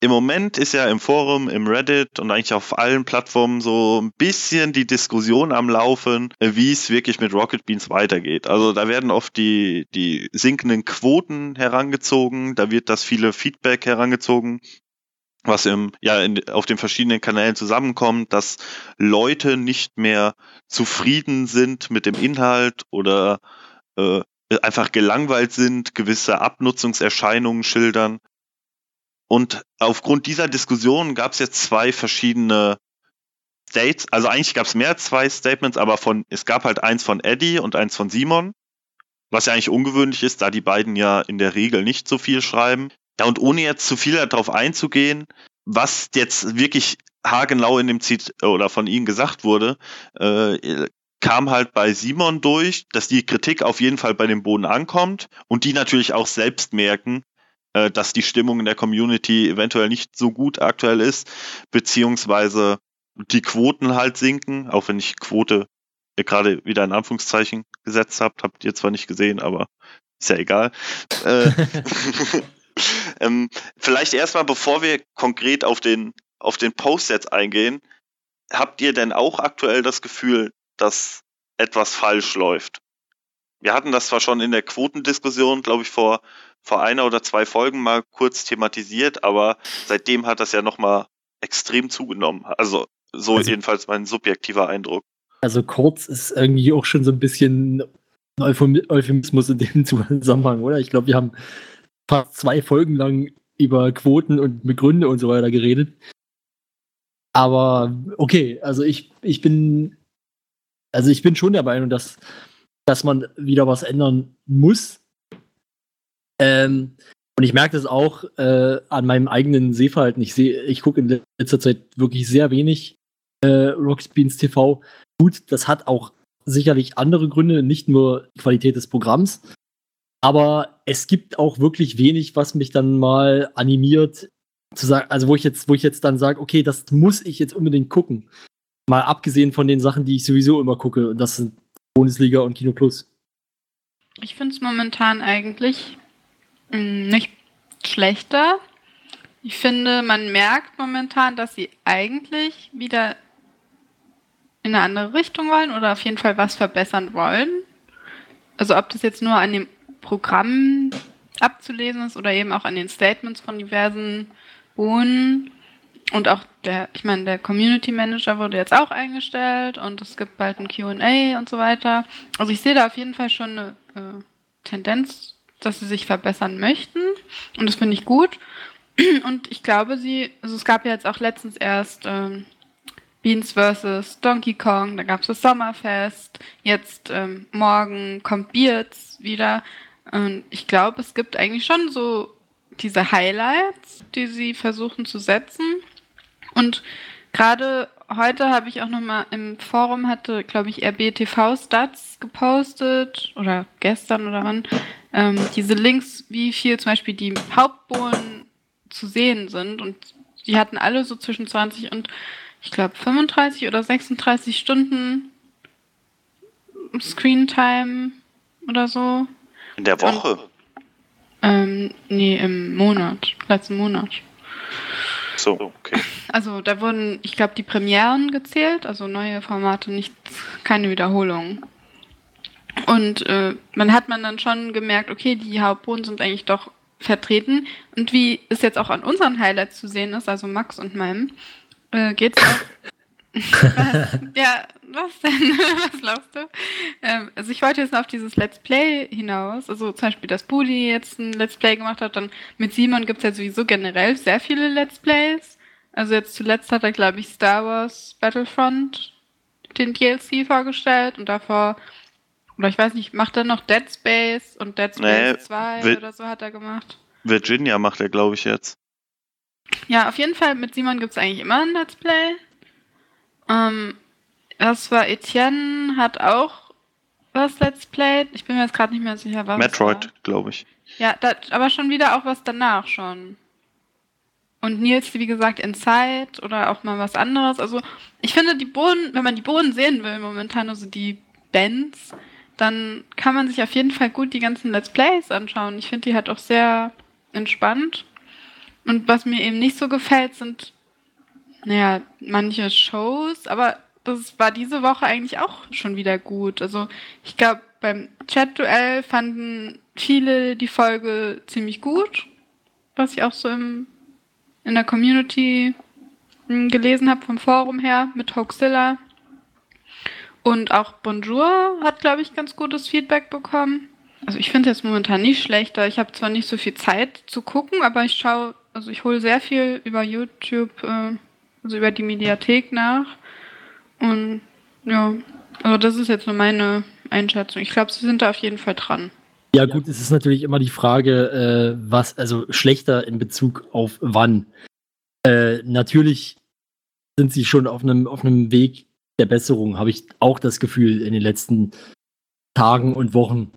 Im Moment ist ja im Forum, im Reddit und eigentlich auf allen Plattformen so ein bisschen die Diskussion am Laufen, äh, wie es wirklich mit Rocket Beans weitergeht. Also da werden oft die, die sinkenden Quoten herangezogen, da wird das viele Feedback herangezogen, was im, ja, in, auf den verschiedenen Kanälen zusammenkommt, dass Leute nicht mehr zufrieden sind mit dem Inhalt oder äh, einfach gelangweilt sind, gewisse Abnutzungserscheinungen schildern. Und aufgrund dieser Diskussion gab es jetzt zwei verschiedene States, also eigentlich gab es mehr als zwei Statements, aber von es gab halt eins von Eddie und eins von Simon, was ja eigentlich ungewöhnlich ist, da die beiden ja in der Regel nicht so viel schreiben. Ja, und ohne jetzt zu viel darauf einzugehen, was jetzt wirklich haargenau in dem Zit oder von ihnen gesagt wurde, äh, kam halt bei Simon durch, dass die Kritik auf jeden Fall bei dem Boden ankommt und die natürlich auch selbst merken, äh, dass die Stimmung in der Community eventuell nicht so gut aktuell ist, beziehungsweise die Quoten halt sinken, auch wenn ich Quote äh, gerade wieder in Anführungszeichen gesetzt habt, habt ihr zwar nicht gesehen, aber ist ja egal. Äh, ähm, vielleicht erstmal, bevor wir konkret auf den, auf den Post jetzt eingehen, habt ihr denn auch aktuell das Gefühl, dass etwas falsch läuft? Wir hatten das zwar schon in der Quotendiskussion, glaube ich, vor, vor einer oder zwei Folgen mal kurz thematisiert, aber seitdem hat das ja nochmal extrem zugenommen. Also so Also- jedenfalls mein subjektiver Eindruck. Also kurz ist irgendwie auch schon so ein bisschen ein Euphemi- Euphemismus in dem Zusammenhang, oder? Ich glaube, wir haben fast zwei Folgen lang über Quoten und Begründe und so weiter geredet. Aber okay, also ich, ich bin, also ich bin schon der Meinung, dass, dass man wieder was ändern muss. Ähm, und ich merke das auch äh, an meinem eigenen Sehverhalten. Ich sehe, ich gucke in letzter Zeit wirklich sehr wenig äh, Rocket Beans TV. Gut, das hat auch sicherlich andere Gründe, nicht nur die Qualität des Programms. Aber es gibt auch wirklich wenig, was mich dann mal animiert, zu sagen, also wo ich jetzt, wo ich jetzt dann sage, okay, das muss ich jetzt unbedingt gucken. Mal abgesehen von den Sachen, die ich sowieso immer gucke, und das sind Bundesliga und Kino Plus. Ich finde es momentan eigentlich mh, nicht schlechter. Ich finde, man merkt momentan, dass sie eigentlich wieder in eine andere Richtung wollen oder auf jeden Fall was verbessern wollen. Also ob das jetzt nur an dem Programm abzulesen ist oder eben auch an den Statements von diversen Bohnen. Und auch der, ich meine, der Community Manager wurde jetzt auch eingestellt und es gibt bald ein QA und so weiter. Also ich sehe da auf jeden Fall schon eine äh, Tendenz, dass sie sich verbessern möchten. Und das finde ich gut. Und ich glaube, sie, also es gab ja jetzt auch letztens erst ähm, Beans vs. Donkey Kong, da gab es das Sommerfest, jetzt ähm, morgen kommt Beards wieder. Und ich glaube, es gibt eigentlich schon so diese Highlights, die sie versuchen zu setzen. Und gerade heute habe ich auch nochmal im Forum hatte, glaube ich, RBTV Stats gepostet oder gestern oder wann, ähm, diese Links, wie viel zum Beispiel die Hauptbohnen zu sehen sind und die hatten alle so zwischen 20 und ich glaube 35 oder 36 Stunden Screen Time oder so. In der Woche? Ähm, nee, im Monat, letzten Monat. So, okay. Also da wurden, ich glaube, die Premieren gezählt, also neue Formate, nicht keine Wiederholungen. Und äh, man hat man dann schon gemerkt, okay, die Hauptboden sind eigentlich doch vertreten. Und wie es jetzt auch an unseren Highlights zu sehen ist, also Max und meinem, äh, geht es auch. ja, was denn? was glaubst du? Ähm, also ich wollte jetzt noch auf dieses Let's Play hinaus. Also zum Beispiel, dass Budi jetzt ein Let's Play gemacht hat. Dann mit Simon gibt es ja sowieso generell sehr viele Let's Plays. Also jetzt zuletzt hat er, glaube ich, Star Wars Battlefront den DLC vorgestellt und davor, oder ich weiß nicht, macht er noch Dead Space und Dead Space nee, 2 oder so hat er gemacht. Virginia macht er, glaube ich, jetzt. Ja, auf jeden Fall mit Simon gibt es eigentlich immer ein Let's Play. Ähm, das war Etienne, hat auch was Let's Played. Ich bin mir jetzt gerade nicht mehr sicher, was. Metroid, glaube ich. Ja, da, aber schon wieder auch was danach schon. Und Nils, wie gesagt, Inside oder auch mal was anderes. Also, ich finde, die Boden, wenn man die Boden sehen will, momentan, also die Bands, dann kann man sich auf jeden Fall gut die ganzen Let's Plays anschauen. Ich finde die halt auch sehr entspannt. Und was mir eben nicht so gefällt, sind, naja, manche Shows, aber das war diese Woche eigentlich auch schon wieder gut. Also ich glaube, beim Chat-Duell fanden viele die Folge ziemlich gut, was ich auch so im, in der Community hm, gelesen habe vom Forum her mit Hoaxilla. Und auch Bonjour hat, glaube ich, ganz gutes Feedback bekommen. Also ich finde es momentan nicht schlechter. Ich habe zwar nicht so viel Zeit zu gucken, aber ich schaue, also ich hole sehr viel über YouTube, äh, also über die Mediathek nach. Und ja, also das ist jetzt nur meine Einschätzung. Ich glaube, sie sind da auf jeden Fall dran. Ja, gut, es ist natürlich immer die Frage, äh, was, also schlechter in Bezug auf wann. Äh, natürlich sind sie schon auf einem, auf Weg der Besserung, habe ich auch das Gefühl in den letzten Tagen und Wochen,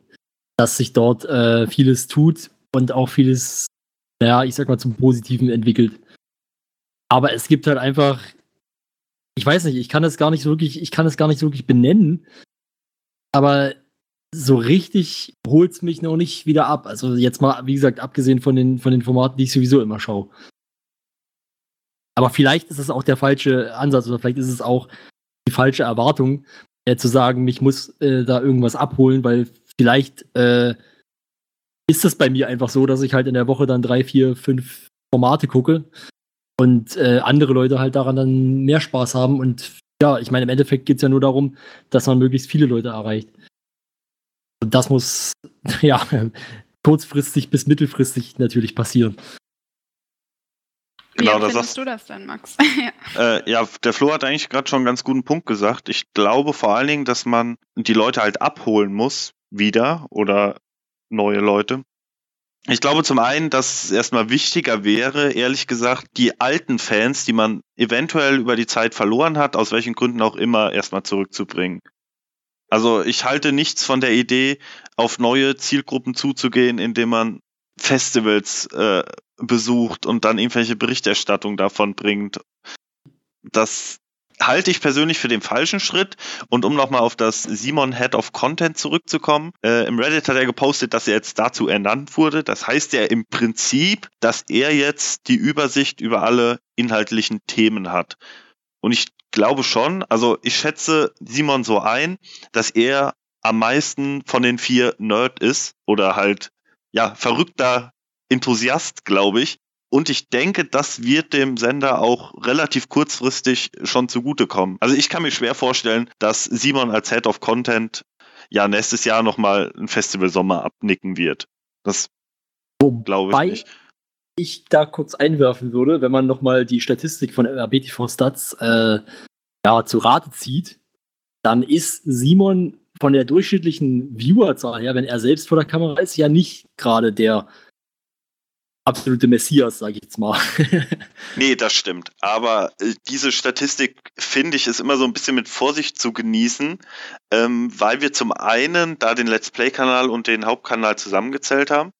dass sich dort äh, vieles tut und auch vieles, naja, ich sag mal, zum Positiven entwickelt. Aber es gibt halt einfach ich weiß nicht, ich kann es gar nicht so wirklich, ich kann es gar nicht so wirklich benennen. Aber so richtig holt es mich noch nicht wieder ab. Also jetzt mal, wie gesagt, abgesehen von den, von den Formaten, die ich sowieso immer schaue. Aber vielleicht ist es auch der falsche Ansatz oder vielleicht ist es auch die falsche Erwartung, äh, zu sagen, mich muss äh, da irgendwas abholen, weil vielleicht äh, ist es bei mir einfach so, dass ich halt in der Woche dann drei, vier, fünf Formate gucke und äh, andere Leute halt daran dann mehr Spaß haben. Und ja, ich meine, im Endeffekt geht es ja nur darum, dass man möglichst viele Leute erreicht. Und das muss ja kurzfristig bis mittelfristig natürlich passieren. Genau, Wie findest du das denn, Max? ja. Äh, ja, der Flo hat eigentlich gerade schon einen ganz guten Punkt gesagt. Ich glaube vor allen Dingen, dass man die Leute halt abholen muss, wieder oder neue Leute. Ich glaube zum einen, dass es erstmal wichtiger wäre, ehrlich gesagt, die alten Fans, die man eventuell über die Zeit verloren hat, aus welchen Gründen auch immer, erstmal zurückzubringen. Also ich halte nichts von der Idee, auf neue Zielgruppen zuzugehen, indem man Festivals äh, besucht und dann irgendwelche Berichterstattung davon bringt. Das halte ich persönlich für den falschen Schritt. Und um nochmal auf das Simon Head of Content zurückzukommen, äh, im Reddit hat er gepostet, dass er jetzt dazu ernannt wurde. Das heißt ja im Prinzip, dass er jetzt die Übersicht über alle inhaltlichen Themen hat. Und ich glaube schon, also ich schätze Simon so ein, dass er am meisten von den vier Nerd ist oder halt, ja, verrückter Enthusiast, glaube ich. Und ich denke, das wird dem Sender auch relativ kurzfristig schon zugutekommen. Also ich kann mir schwer vorstellen, dass Simon als Head of Content ja nächstes Jahr nochmal ein Festival Sommer abnicken wird. Das glaube ich nicht. Ich da kurz einwerfen würde, wenn man nochmal die Statistik von RBTV Stats äh, ja, zu Rate zieht, dann ist Simon von der durchschnittlichen Viewerzahl her, wenn er selbst vor der Kamera ist, ja nicht gerade der absolute Messias, sage ich jetzt mal. nee, das stimmt. Aber äh, diese Statistik, finde ich, ist immer so ein bisschen mit Vorsicht zu genießen, ähm, weil wir zum einen da den Let's Play-Kanal und den Hauptkanal zusammengezählt haben.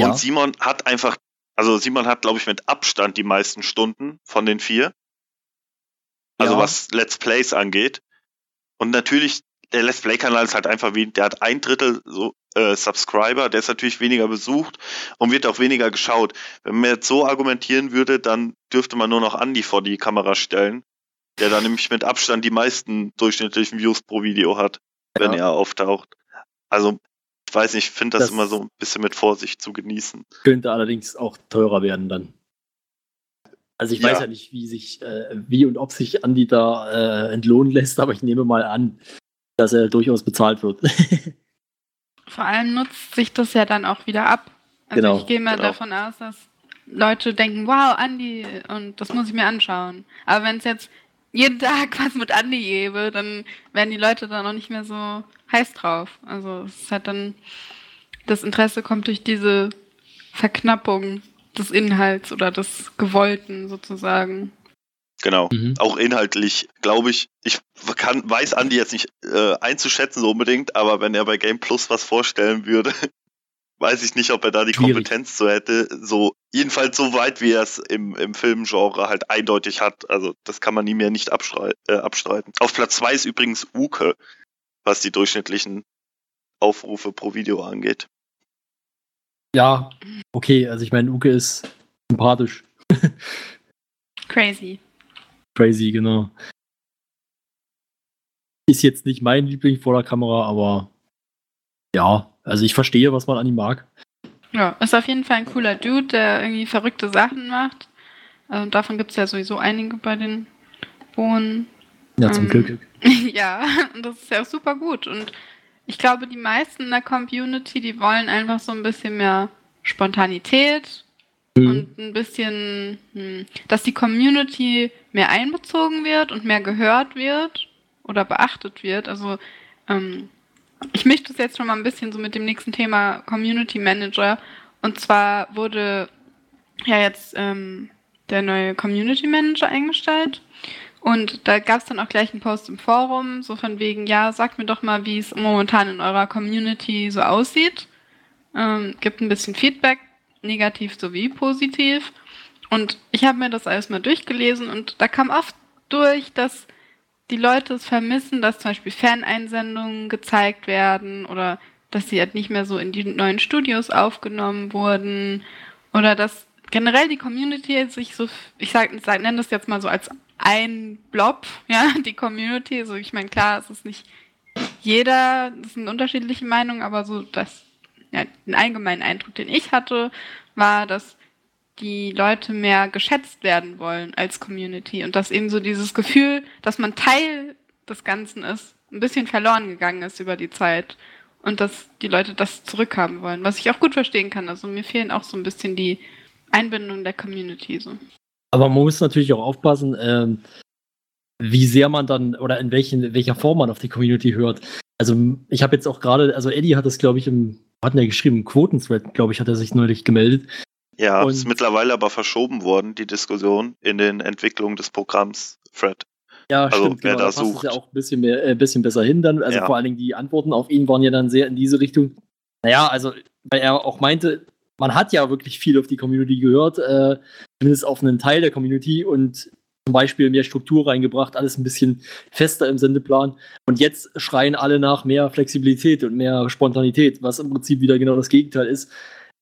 Ja. Und Simon hat einfach, also Simon hat, glaube ich, mit Abstand die meisten Stunden von den vier. Also ja. was Let's Plays angeht. Und natürlich, der Let's Play-Kanal ist halt einfach wie, der hat ein Drittel so äh, Subscriber, der ist natürlich weniger besucht und wird auch weniger geschaut. Wenn man jetzt so argumentieren würde, dann dürfte man nur noch Andy vor die Kamera stellen, der dann nämlich mit Abstand die meisten durchschnittlichen Views pro Video hat, wenn ja. er auftaucht. Also, ich weiß nicht, ich finde das, das immer so ein bisschen mit Vorsicht zu genießen. Könnte allerdings auch teurer werden dann. Also ich ja. weiß ja nicht, wie sich, äh, wie und ob sich Andy da äh, entlohnen lässt, aber ich nehme mal an, dass er durchaus bezahlt wird. Vor allem nutzt sich das ja dann auch wieder ab. Also genau, ich gehe mal genau. davon aus, dass Leute denken, wow, Andi, und das muss ich mir anschauen. Aber wenn es jetzt jeden Tag was mit Andi gäbe, dann wären die Leute da noch nicht mehr so heiß drauf. Also es ist halt dann, das Interesse kommt durch diese Verknappung des Inhalts oder des Gewollten sozusagen. Genau, mhm. auch inhaltlich, glaube ich. Ich kann, weiß Andi jetzt nicht äh, einzuschätzen so unbedingt, aber wenn er bei Game Plus was vorstellen würde, weiß ich nicht, ob er da die Schwierig. Kompetenz so hätte. So, jedenfalls so weit, wie er es im, im Filmgenre halt eindeutig hat. Also, das kann man ihm ja nicht äh, abstreiten. Auf Platz zwei ist übrigens Uke, was die durchschnittlichen Aufrufe pro Video angeht. Ja, okay, also ich meine, Uke ist sympathisch. Crazy. Crazy, genau. Ist jetzt nicht mein Liebling vor der Kamera, aber ja, also ich verstehe, was man an ihm mag. Ja, ist auf jeden Fall ein cooler Dude, der irgendwie verrückte Sachen macht. Also davon gibt es ja sowieso einige bei den Bohnen. Ja, zum ähm, Glück. ja, und das ist ja auch super gut. Und ich glaube, die meisten in der Community, die wollen einfach so ein bisschen mehr Spontanität mhm. und ein bisschen, hm, dass die Community mehr einbezogen wird und mehr gehört wird oder beachtet wird. Also ähm, ich mische das jetzt schon mal ein bisschen so mit dem nächsten Thema Community Manager. Und zwar wurde ja jetzt ähm, der neue Community Manager eingestellt. Und da gab es dann auch gleich einen Post im Forum, so von wegen, ja, sagt mir doch mal, wie es momentan in eurer Community so aussieht. Ähm, gibt ein bisschen Feedback negativ sowie positiv. Und ich habe mir das alles mal durchgelesen und da kam oft durch, dass die Leute es vermissen, dass zum Beispiel Ferneinsendungen gezeigt werden oder dass sie halt nicht mehr so in die neuen Studios aufgenommen wurden oder dass generell die Community sich so, ich sag, sag, nenne das jetzt mal so als ein Blob, ja, die Community. Also ich meine, klar, es ist nicht jeder, das sind unterschiedliche Meinungen, aber so das ja, den allgemeinen Eindruck, den ich hatte, war, dass die Leute mehr geschätzt werden wollen als Community und dass eben so dieses Gefühl, dass man Teil des Ganzen ist, ein bisschen verloren gegangen ist über die Zeit und dass die Leute das zurückhaben wollen, was ich auch gut verstehen kann. Also mir fehlen auch so ein bisschen die Einbindung der Community. So. Aber man muss natürlich auch aufpassen, ähm, wie sehr man dann oder in welchen, welcher Form man auf die Community hört. Also ich habe jetzt auch gerade, also Eddie hat das, glaube ich, im hatten ja geschrieben, Quoten-Thread, glaube ich, hat er sich neulich gemeldet. Ja, und ist mittlerweile aber verschoben worden, die Diskussion in den Entwicklungen des Programms Thread. Ja, also, stimmt, wer genau, da sucht. ja auch ein bisschen, mehr, äh, bisschen besser hin dann. Also ja. vor allen Dingen die Antworten auf ihn waren ja dann sehr in diese Richtung. Naja, also, weil er auch meinte, man hat ja wirklich viel auf die Community gehört, äh, zumindest auf einen Teil der Community und zum Beispiel mehr Struktur reingebracht, alles ein bisschen fester im Sendeplan. Und jetzt schreien alle nach mehr Flexibilität und mehr Spontanität, was im Prinzip wieder genau das Gegenteil ist.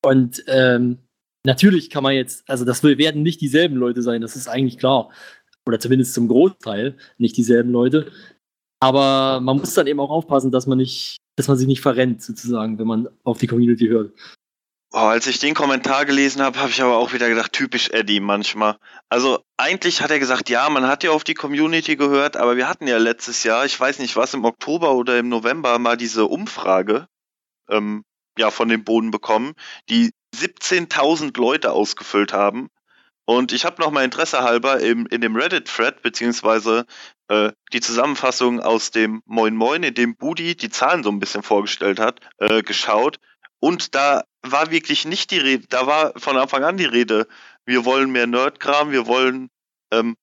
Und ähm, natürlich kann man jetzt, also das werden nicht dieselben Leute sein, das ist eigentlich klar. Oder zumindest zum Großteil nicht dieselben Leute. Aber man muss dann eben auch aufpassen, dass man nicht, dass man sich nicht verrennt, sozusagen, wenn man auf die Community hört. Oh, als ich den Kommentar gelesen habe, habe ich aber auch wieder gedacht, typisch Eddie manchmal. Also eigentlich hat er gesagt, ja, man hat ja auf die Community gehört, aber wir hatten ja letztes Jahr, ich weiß nicht was, im Oktober oder im November mal diese Umfrage ähm, ja von dem Boden bekommen, die 17.000 Leute ausgefüllt haben. Und ich habe noch mal Interesse halber im, in dem Reddit-Thread, beziehungsweise äh, die Zusammenfassung aus dem Moin Moin, in dem Budi die Zahlen so ein bisschen vorgestellt hat, äh, geschaut. Und da war wirklich nicht die Rede, da war von Anfang an die Rede, wir wollen mehr Nerdkram, wir wollen ähm,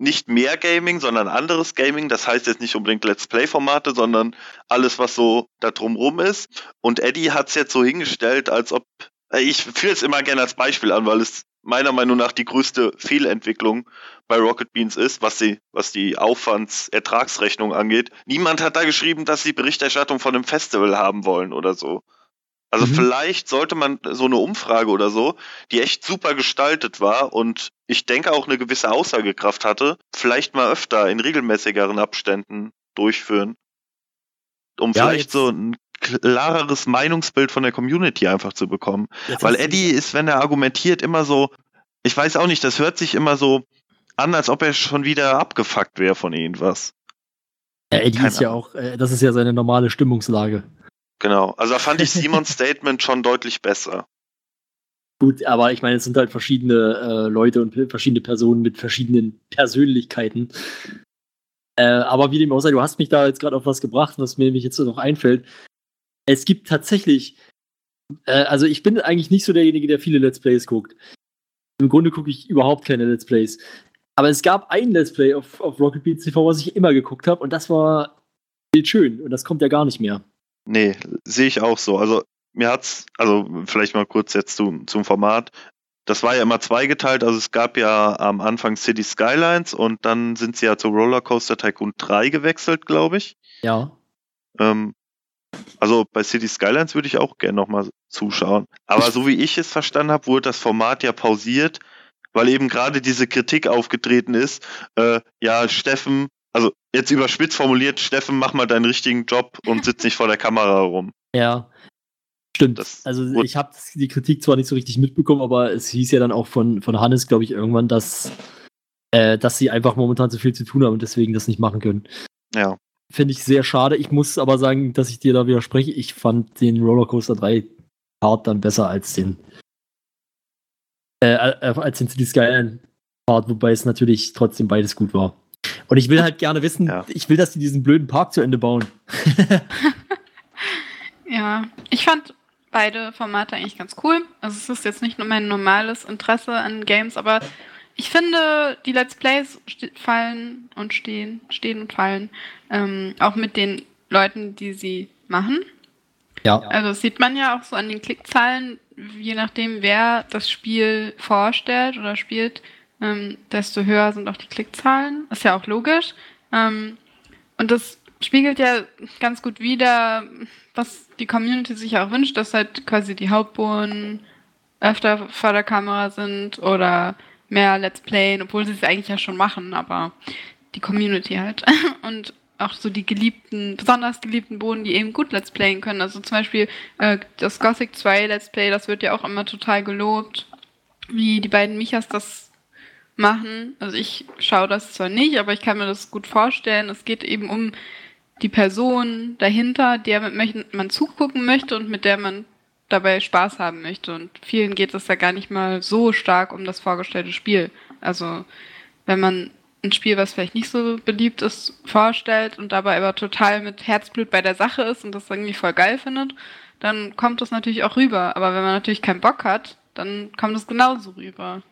nicht mehr Gaming, sondern anderes Gaming. Das heißt jetzt nicht unbedingt Let's Play-Formate, sondern alles, was so da drumrum ist. Und Eddie hat es jetzt so hingestellt, als ob, äh, ich führe es immer gerne als Beispiel an, weil es meiner Meinung nach die größte Fehlentwicklung bei Rocket Beans ist, was die, was die Aufwands-Ertragsrechnung angeht. Niemand hat da geschrieben, dass sie Berichterstattung von einem Festival haben wollen oder so. Also mhm. vielleicht sollte man so eine Umfrage oder so, die echt super gestaltet war und ich denke auch eine gewisse Aussagekraft hatte, vielleicht mal öfter in regelmäßigeren Abständen durchführen. Um ja, vielleicht so ein klareres Meinungsbild von der Community einfach zu bekommen. Weil Eddie ist, wenn er argumentiert, immer so, ich weiß auch nicht, das hört sich immer so an, als ob er schon wieder abgefuckt wäre von irgendwas. Ja, Eddie Keine ist ja auch, äh, das ist ja seine normale Stimmungslage. Genau, also da fand ich Simons Statement schon deutlich besser. Gut, aber ich meine, es sind halt verschiedene äh, Leute und verschiedene Personen mit verschiedenen Persönlichkeiten. Äh, aber wie dem auch sei, du hast mich da jetzt gerade auf was gebracht, was mir nämlich jetzt noch einfällt. Es gibt tatsächlich, äh, also ich bin eigentlich nicht so derjenige, der viele Let's Plays guckt. Im Grunde gucke ich überhaupt keine Let's Plays. Aber es gab ein Let's Play auf, auf Rocket Beats TV, was ich immer geguckt habe, und das war schön. Und das kommt ja gar nicht mehr. Nee, sehe ich auch so. Also mir hat's, also vielleicht mal kurz jetzt zum, zum Format. Das war ja immer zweigeteilt, also es gab ja am Anfang City Skylines und dann sind sie ja zu Rollercoaster Tycoon 3 gewechselt, glaube ich. Ja. Ähm, also bei City Skylines würde ich auch gerne nochmal zuschauen. Aber so wie ich es verstanden habe, wurde das Format ja pausiert, weil eben gerade diese Kritik aufgetreten ist. Äh, ja, Steffen, also jetzt überspitzt formuliert, Steffen, mach mal deinen richtigen Job und sitz nicht vor der Kamera rum. Ja. Stimmt. Das also ich habe die Kritik zwar nicht so richtig mitbekommen, aber es hieß ja dann auch von, von Hannes, glaube ich, irgendwann, dass, äh, dass sie einfach momentan zu viel zu tun haben und deswegen das nicht machen können. Ja. Finde ich sehr schade. Ich muss aber sagen, dass ich dir da widerspreche. Ich fand den Rollercoaster 3 Part dann besser als den äh, äh, als den City Skyline Part, wobei es natürlich trotzdem beides gut war. Und ich will halt gerne wissen, ja. ich will, dass die diesen blöden Park zu Ende bauen. ja, ich fand beide Formate eigentlich ganz cool. Also es ist jetzt nicht nur mein normales Interesse an Games, aber ich finde, die Let's Plays fallen und stehen, stehen und fallen, ähm, auch mit den Leuten, die sie machen. Ja. Also das sieht man ja auch so an den Klickzahlen, je nachdem, wer das Spiel vorstellt oder spielt, ähm, desto höher sind auch die Klickzahlen. Ist ja auch logisch. Ähm, und das spiegelt ja ganz gut wider, was die Community sich auch wünscht, dass halt quasi die Hauptbohnen öfter vor der Kamera sind oder mehr Let's Playen, obwohl sie es eigentlich ja schon machen, aber die Community halt. Und auch so die geliebten, besonders geliebten Bohnen, die eben gut Let's Playen können. Also zum Beispiel äh, das Gothic 2 Let's Play, das wird ja auch immer total gelobt, wie die beiden Michas das machen. Also ich schaue das zwar nicht, aber ich kann mir das gut vorstellen. Es geht eben um die Person dahinter, der man zugucken möchte und mit der man dabei Spaß haben möchte. Und vielen geht es ja gar nicht mal so stark um das vorgestellte Spiel. Also wenn man ein Spiel, was vielleicht nicht so beliebt ist, vorstellt und dabei aber total mit Herzblut bei der Sache ist und das irgendwie voll geil findet, dann kommt das natürlich auch rüber. Aber wenn man natürlich keinen Bock hat, dann kommt es genauso rüber.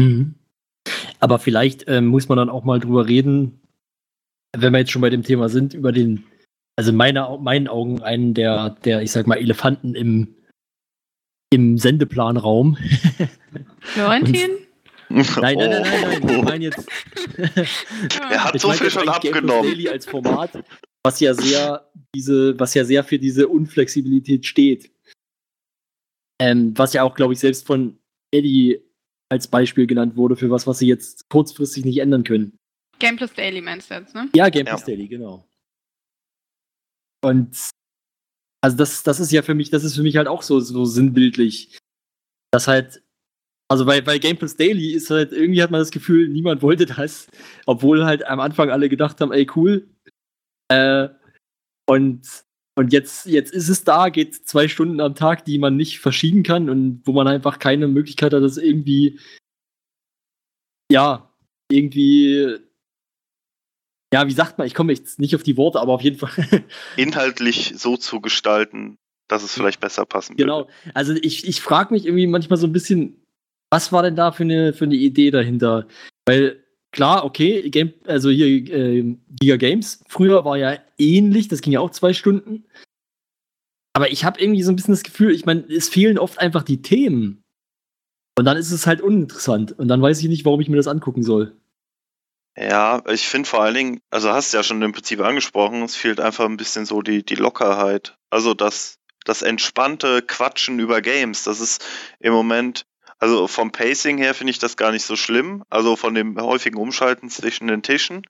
Mhm. Aber vielleicht ähm, muss man dann auch mal drüber reden, wenn wir jetzt schon bei dem Thema sind, über den, also meine, meinen Augen einen der, der, ich sag mal, Elefanten im, im Sendeplanraum. Florentin? Nein, nein, nein, nein, nein. Ich meine jetzt. er hat so viel schon abgenommen. Daily als Format, was ja sehr diese, was ja sehr für diese Unflexibilität steht. Ähm, was ja auch, glaube ich, selbst von Eddie als Beispiel genannt wurde für was, was sie jetzt kurzfristig nicht ändern können. Game Plus Daily meinst du jetzt, ne? Ja, Game Plus ja. Daily, genau. Und also das, das ist ja für mich, das ist für mich halt auch so, so sinnbildlich. Das halt, also bei, bei Game Plus Daily ist halt, irgendwie hat man das Gefühl, niemand wollte das, obwohl halt am Anfang alle gedacht haben, ey, cool. Äh, und und jetzt, jetzt ist es da, geht zwei Stunden am Tag, die man nicht verschieben kann und wo man einfach keine Möglichkeit hat, das irgendwie, ja, irgendwie, ja, wie sagt man, ich komme jetzt nicht auf die Worte, aber auf jeden Fall. Inhaltlich so zu gestalten, dass es vielleicht besser passen Genau. Also ich, ich frage mich irgendwie manchmal so ein bisschen, was war denn da für eine, für eine Idee dahinter? Weil klar, okay, Game, also hier äh, Giga Games, früher war ja ähnlich, das ging ja auch zwei Stunden. Aber ich habe irgendwie so ein bisschen das Gefühl, ich meine, es fehlen oft einfach die Themen. Und dann ist es halt uninteressant. Und dann weiß ich nicht, warum ich mir das angucken soll. Ja, ich finde vor allen Dingen, also hast du ja schon im Prinzip angesprochen, es fehlt einfach ein bisschen so die, die Lockerheit. Also das, das entspannte Quatschen über Games, das ist im Moment, also vom Pacing her finde ich das gar nicht so schlimm, also von dem häufigen Umschalten zwischen den Tischen.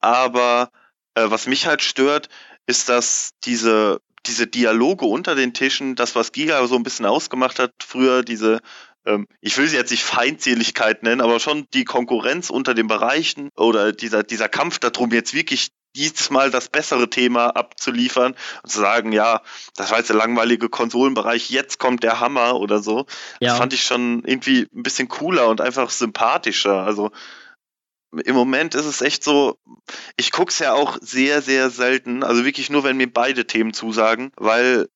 Aber äh, was mich halt stört, ist, dass diese, diese Dialoge unter den Tischen, das, was Giga so ein bisschen ausgemacht hat, früher diese ähm, ich will sie jetzt nicht Feindseligkeit nennen, aber schon die Konkurrenz unter den Bereichen oder dieser, dieser Kampf darum, jetzt wirklich dieses Mal das bessere Thema abzuliefern und zu sagen, ja, das war jetzt der langweilige Konsolenbereich, jetzt kommt der Hammer oder so. Ja. Das fand ich schon irgendwie ein bisschen cooler und einfach sympathischer. Also im Moment ist es echt so, ich gucke es ja auch sehr, sehr selten, also wirklich nur, wenn mir beide Themen zusagen, weil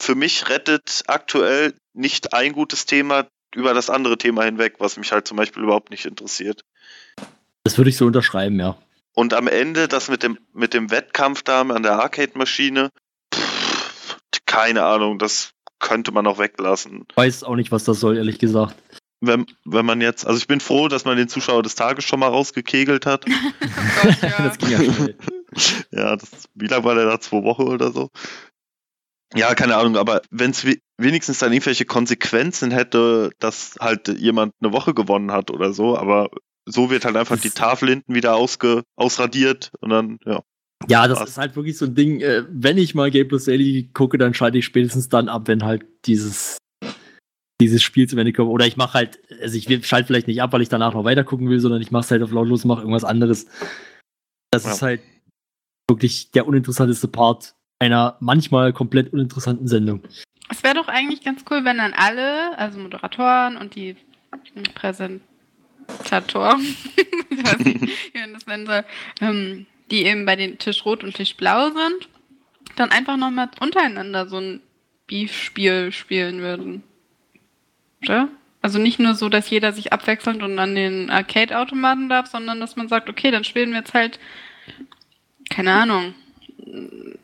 für mich rettet aktuell nicht ein gutes Thema über das andere Thema hinweg, was mich halt zum Beispiel überhaupt nicht interessiert. Das würde ich so unterschreiben, ja. Und am Ende das mit dem, mit dem Wettkampf da an der Arcade-Maschine, keine Ahnung, das könnte man auch weglassen. Weiß auch nicht, was das soll, ehrlich gesagt. Wenn, wenn man jetzt, also ich bin froh, dass man den Zuschauer des Tages schon mal rausgekegelt hat. oh Gott, ja. das ging ja schnell. ja, das, wie lange war der da? Zwei Wochen oder so? Ja, keine Ahnung, aber wenn es wenigstens dann irgendwelche Konsequenzen hätte, dass halt jemand eine Woche gewonnen hat oder so, aber so wird halt einfach das die Tafel hinten wieder ausge ausradiert und dann, ja. Ja, das was. ist halt wirklich so ein Ding, äh, wenn ich mal Game Plus Daily gucke, dann schalte ich spätestens dann ab, wenn halt dieses dieses Spiel zu Ende kommt. Oder ich mache halt, also ich schalte vielleicht nicht ab, weil ich danach noch weiter gucken will, sondern ich mache es halt auf lautlos, mache irgendwas anderes. Das ja. ist halt wirklich der uninteressanteste Part einer manchmal komplett uninteressanten Sendung. Es wäre doch eigentlich ganz cool, wenn dann alle, also Moderatoren und die Präsentatoren, ich weiß nicht, wie man das nennen soll, ähm, die eben bei den Tisch Rot und Tisch Blau sind, dann einfach nochmal untereinander so ein Beef-Spiel spielen würden. Oder? Also nicht nur so, dass jeder sich abwechselnd und an den Arcade-Automaten darf, sondern dass man sagt, okay, dann spielen wir jetzt halt, keine Ahnung,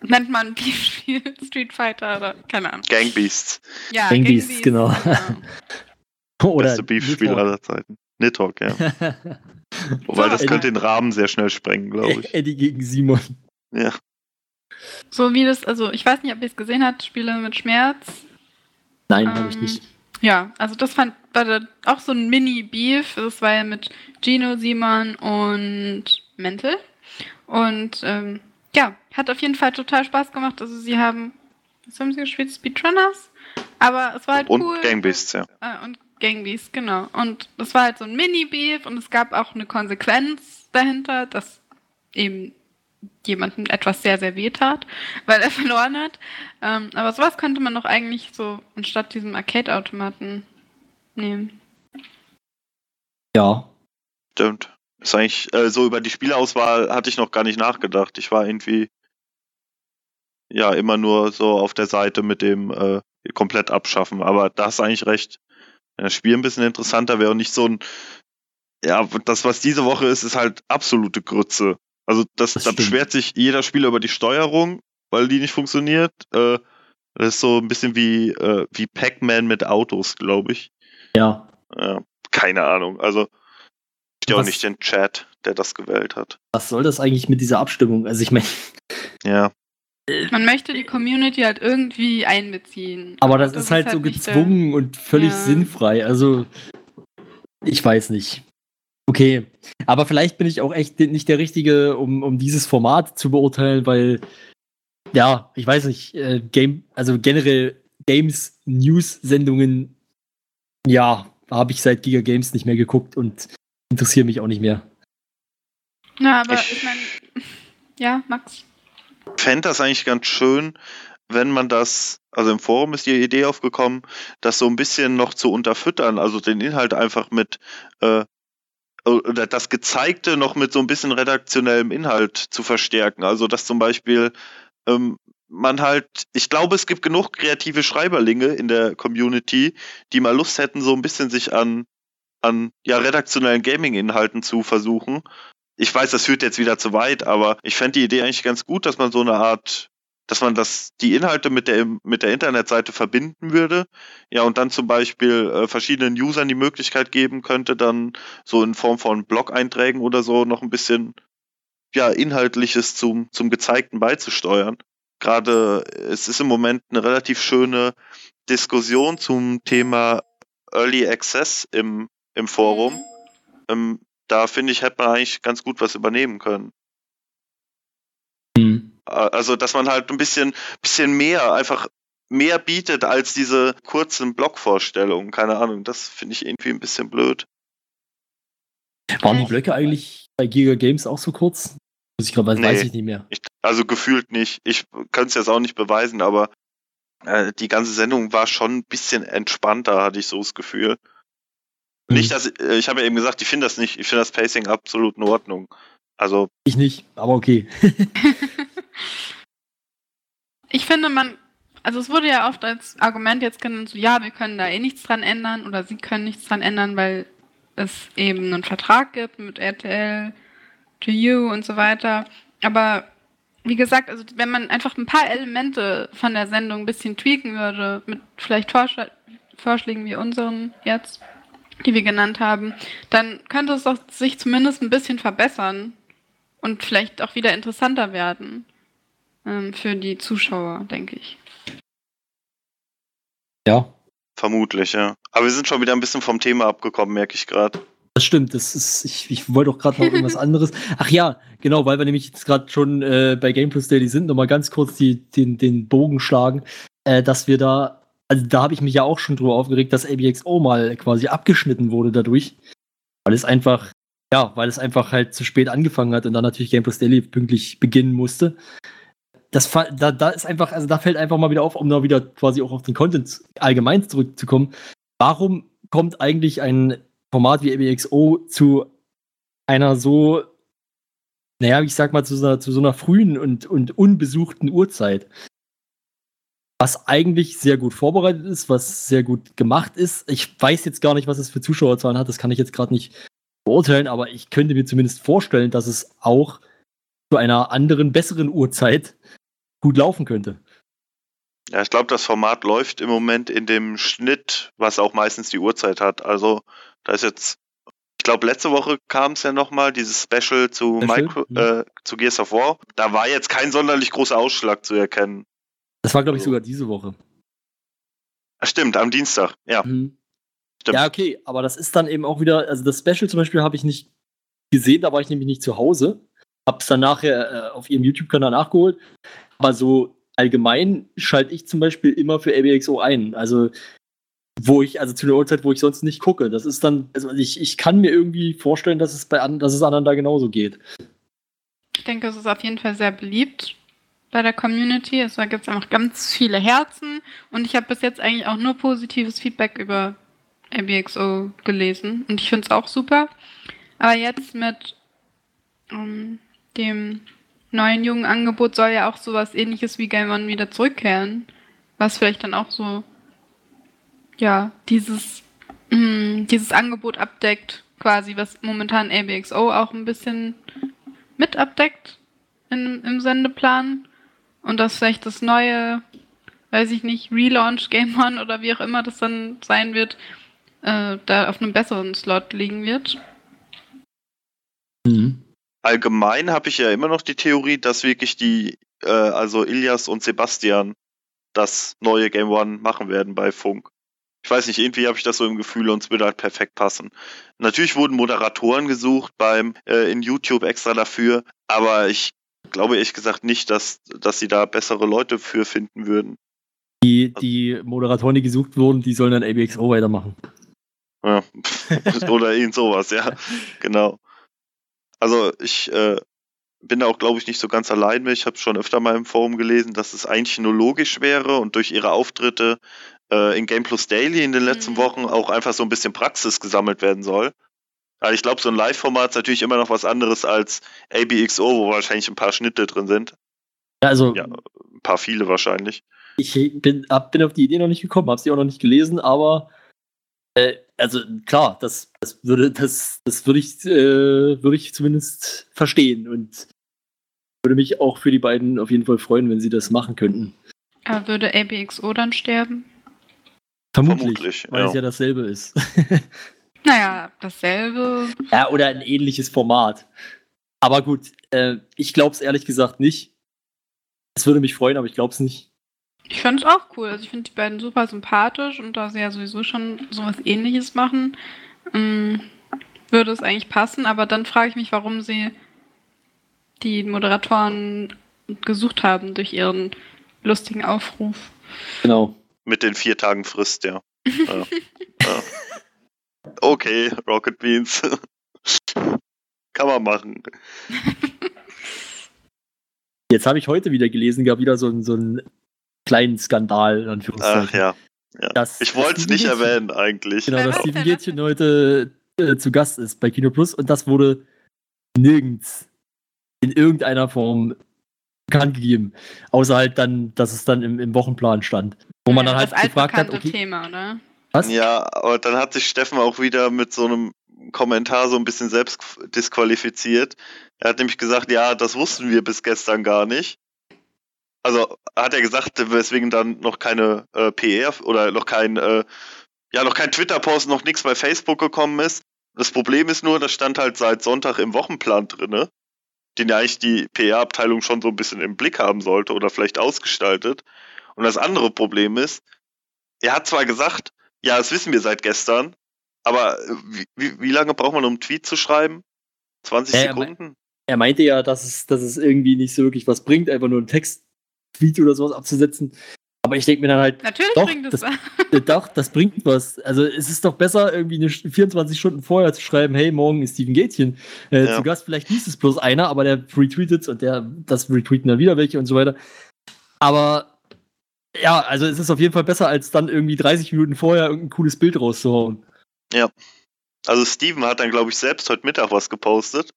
nennt man die Spiel Street Fighter oder keine Ahnung. Gang Beasts. Ja, Gang, Gang genau. genau. oder Beste Beef-Spiel aller Zeiten. Nidhogg, ja. Wobei das könnte den Rahmen sehr schnell sprengen, glaube ich. Eddie gegen Simon. Ja. So wie das, also ich weiß nicht, ob ihr es gesehen habt, Spiele mit Schmerz. Nein, ähm, habe ich nicht. Ja, also das fand war da auch so ein Mini-Beef. Das war ja mit Gino, Simon und Mental. Und ähm, ja, hat auf jeden Fall total Spaß gemacht. Also sie haben, was haben sie gespielt? Speedrunners? Aber es war halt und cool. Und Gangbeasts, ja. Äh, und Gangbeasts, genau. Und es war halt so ein Mini-Beef und es gab auch eine Konsequenz dahinter, dass eben jemandem etwas sehr, sehr weh tat, weil er verloren hat. Ähm, aber sowas könnte man doch eigentlich so anstatt diesem Arcade-Automaten nehmen. Ja. Stimmt. Ist eigentlich, äh, so über die Spielauswahl hatte ich noch gar nicht nachgedacht. Ich war irgendwie, ja, immer nur so auf der Seite mit dem äh, komplett abschaffen. Aber da hast du eigentlich recht. Das Spiel ein bisschen interessanter wäre und nicht so ein, ja, das, was diese Woche ist, ist halt absolute Grütze. Also das, das da beschwert sich jeder Spieler über die Steuerung, weil die nicht funktioniert. Äh, das ist so ein bisschen wie, äh, wie Pac-Man mit Autos, glaube ich. Ja. ja. Keine Ahnung. Also ja auch nicht den Chat, der das gewählt hat. Was soll das eigentlich mit dieser Abstimmung? Also ich meine. Ja. Man möchte die Community halt irgendwie einbeziehen. Aber das, das ist, halt ist, halt so gezwungen und völlig ja. sinnfrei. Also ich weiß nicht. Okay, aber vielleicht bin ich auch echt nicht der Richtige, um, um dieses Format zu beurteilen, weil ja, ich weiß nicht, äh, Game, also generell Games News Sendungen, ja, habe ich seit Giga Games nicht mehr geguckt und interessieren mich auch nicht mehr. Ja, aber ich, ich meine, ja, Max. Fände das eigentlich ganz schön, wenn man das, also im Forum ist die Idee aufgekommen, das so ein bisschen noch zu unterfüttern, also den Inhalt einfach mit, äh, oder das Gezeigte noch mit so ein bisschen redaktionellem Inhalt zu verstärken. Also dass zum Beispiel ähm, man halt, ich glaube, es gibt genug kreative Schreiberlinge in der Community, die mal Lust hätten, so ein bisschen sich an, an ja, redaktionellen Gaming-Inhalten zu versuchen. Ich weiß, das führt jetzt wieder zu weit, aber ich fände die Idee eigentlich ganz gut, dass man so eine Art, dass man das, die Inhalte mit der, mit der Internetseite verbinden würde. Ja, und dann zum Beispiel äh, verschiedenen Usern die Möglichkeit geben könnte, dann so in Form von Blog-Einträgen oder so noch ein bisschen ja, Inhaltliches zum, zum Gezeigten beizusteuern gerade, es ist im Moment eine relativ schöne Diskussion zum Thema Early Access im, im Forum. Mhm. Ähm, da finde ich, hätte man eigentlich ganz gut was übernehmen können. Mhm. Also, dass man halt ein bisschen, bisschen mehr, einfach mehr bietet als diese kurzen Blogvorstellungen. Keine Ahnung, das finde ich irgendwie ein bisschen blöd. Waren die Blöcke eigentlich bei Giga Games auch so kurz? Ich glaube, das nee, weiß ich nicht mehr. Ich, also gefühlt nicht. Ich kann es jetzt auch nicht beweisen, aber äh, die ganze Sendung war schon ein bisschen entspannter, hatte ich so das Gefühl. Mhm. Nicht, dass äh, ich habe ja eben gesagt, ich finde das nicht, ich finde das Pacing absolut in Ordnung. Also. Ich nicht, aber okay. ich finde, man, also es wurde ja oft als Argument jetzt genannt, so ja, wir können da eh nichts dran ändern oder sie können nichts dran ändern, weil es eben einen Vertrag gibt mit RTL to you und so weiter. Aber wie gesagt, also wenn man einfach ein paar Elemente von der Sendung ein bisschen tweaken würde, mit vielleicht Vorschl Vorschlägen wie unseren jetzt, die wir genannt haben, dann könnte es doch sich zumindest ein bisschen verbessern und vielleicht auch wieder interessanter werden ähm, für die Zuschauer, denke ich. Ja. Vermutlich, ja. Aber wir sind schon wieder ein bisschen vom Thema abgekommen, merke ich gerade. Das stimmt, das ist, ich, ich wollte auch gerade noch irgendwas anderes. Ach ja, genau, weil wir nämlich jetzt gerade schon äh, bei Game Plus Daily sind, nochmal ganz kurz die, den, den Bogen schlagen, äh, dass wir da, also da habe ich mich ja auch schon drüber aufgeregt, dass ABXO mal quasi abgeschnitten wurde dadurch. Weil es einfach, ja, weil es einfach halt zu spät angefangen hat und dann natürlich Game Plus Daily pünktlich beginnen musste. Das, da, da ist einfach, also da fällt einfach mal wieder auf, um da wieder quasi auch auf den Content allgemein zurückzukommen. Warum kommt eigentlich ein Format wie ABXO zu einer so, naja, ich sag mal, zu so einer, zu so einer frühen und, und unbesuchten Uhrzeit. Was eigentlich sehr gut vorbereitet ist, was sehr gut gemacht ist. Ich weiß jetzt gar nicht, was es für Zuschauerzahlen hat, das kann ich jetzt gerade nicht beurteilen, aber ich könnte mir zumindest vorstellen, dass es auch zu einer anderen, besseren Uhrzeit gut laufen könnte. Ja, ich glaube, das Format läuft im Moment in dem Schnitt, was auch meistens die Uhrzeit hat. Also da ist jetzt, ich glaube, letzte Woche kam es ja nochmal, dieses Special zu, Special? Micro, mhm. äh, zu Gears of War. Da war jetzt kein sonderlich großer Ausschlag zu erkennen. Das war, glaube ich, also sogar diese Woche. Stimmt, am Dienstag, ja. Mhm. Stimmt. Ja, okay, aber das ist dann eben auch wieder, also das Special zum Beispiel habe ich nicht gesehen, da war ich nämlich nicht zu Hause. Hab's dann nachher äh, auf ihrem YouTube-Kanal nachgeholt. Aber so allgemein schalte ich zum Beispiel immer für ABXO ein. Also wo ich, also zu einer Uhrzeit, wo ich sonst nicht gucke. Das ist dann, also ich, ich kann mir irgendwie vorstellen, dass es bei an, dass es anderen da genauso geht. Ich denke, es ist auf jeden Fall sehr beliebt bei der Community. Es gibt einfach ganz viele Herzen und ich habe bis jetzt eigentlich auch nur positives Feedback über ABXO gelesen und ich finde es auch super. Aber jetzt mit ähm, dem neuen jungen Angebot soll ja auch sowas ähnliches wie Game One wieder zurückkehren, was vielleicht dann auch so ja, dieses, mh, mm, dieses Angebot abdeckt, quasi, was momentan ABXO auch ein bisschen mit abdeckt in, im Sendeplan. Und dass vielleicht das neue, weiß ich nicht, Relaunch Game One oder wie auch immer das dann sein wird, äh, da auf einem besseren Slot liegen wird. Mhm. Allgemein habe ich ja immer noch die Theorie, dass wirklich die, äh, also Ilias und Sebastian das neue Game One machen werden bei Funk ich weiß nicht, irgendwie habe ich das so im Gefühl und es würde halt perfekt passen. Natürlich wurden Moderatoren gesucht beim äh, in YouTube extra dafür, aber ich glaube ehrlich gesagt nicht, dass, dass sie da bessere Leute für finden würden. Die, die Moderatoren, die gesucht wurden, die sollen dann ABXO weitermachen. Ja. Oder irgend sowas, ja. Genau. Also ich äh, bin da auch, glaube ich, nicht so ganz allein mit. Ich habe schon öfter mal im Forum gelesen, dass es eigentlich nur logisch wäre und durch ihre Auftritte äh, in Game Plus Daily in den letzten mhm. Wochen auch einfach so ein bisschen Praxis gesammelt werden soll. Also ich glaube, so ein Live-Format ist natürlich immer noch was anderes als ABXO, wo wahrscheinlich ein paar Schnitte drin sind. Ja, also ja. ein paar viele wahrscheinlich. Ich bin, hab, bin auf die Idee noch nicht gekommen, habe sie auch noch nicht gelesen, aber äh, also klar, das, das würde, das, das würde ich, äh, würde ich zumindest verstehen und würde mich auch für die beiden auf jeden Fall freuen, wenn sie das machen könnten. Aber würde ABXO dann sterben? Vermutlich, Vermutlich, weil ja. es ja dasselbe ist. Naja, dasselbe. ja, oder ein ähnliches Format. Aber gut, äh, ich glaube es ehrlich gesagt nicht. Es würde mich freuen, aber ich glaube es nicht. Ich fand es auch cool. Also ich finde die beiden super sympathisch und da sie ja sowieso schon sowas ähnliches machen, ähm, würde es eigentlich passen. Aber dann frage ich mich, warum sie die Moderatoren gesucht haben durch ihren lustigen Aufruf. Genau. Mit den vier Tagen Frist, ja. ja. ja. Okay, Rocket Beans. Kann man machen. Jetzt habe ich heute wieder gelesen, gab wieder so, einen- so einen kleinen Skandal, in Anführungszeichen. Ach ja. ja. Das- ich wollte es nicht Gätchen. erwähnen, eigentlich. Genau, dass Steven Gätchen heute äh, zu Gast ist bei Kino Plus und das wurde nirgends in irgendeiner Form bekannt gegeben. Außer halt dann, dass es dann im, im Wochenplan stand. Wo man dann halt das gefragt hat, okay, Thema, oder? Was? Ja, aber dann hat sich Steffen auch wieder mit so einem Kommentar so ein bisschen selbst disqualifiziert. Er hat nämlich gesagt, ja, das wussten wir bis gestern gar nicht. Also hat er gesagt, weswegen dann noch keine äh, PR oder noch kein, äh, ja, noch kein Twitter-Post, noch nichts bei Facebook gekommen ist. Das Problem ist nur, das stand halt seit Sonntag im Wochenplan drinne, den ja eigentlich die PR-Abteilung schon so ein bisschen im Blick haben sollte oder vielleicht ausgestaltet. Und das andere Problem ist, er hat zwar gesagt, ja, das wissen wir seit gestern. Aber äh, wie, wie, lange braucht man, um einen Tweet zu schreiben? 20 Ja, er mei- Sekunden? Er meinte ja, dass es, dass es irgendwie nicht so wirklich was bringt, einfach nur einen Text-Tweet oder sowas abzusetzen. Aber ich denke mir dann halt, Natürlich Doch, bringt es das- was. äh, doch, das bringt was. Also es ist doch besser, irgendwie eine Sch- 24 Stunden vorher zu schreiben, hey, morgen ist Steven Gätchen äh, Ja. zu Gast. Vielleicht liest es bloß einer, aber der retweetet und der, das retweeten dann wieder welche und so weiter. Aber ja, also es ist auf jeden Fall besser, als dann irgendwie 30 Minuten vorher irgendein cooles Bild rauszuhauen. Also Steven hat dann, glaube ich, selbst heute Mittag was gepostet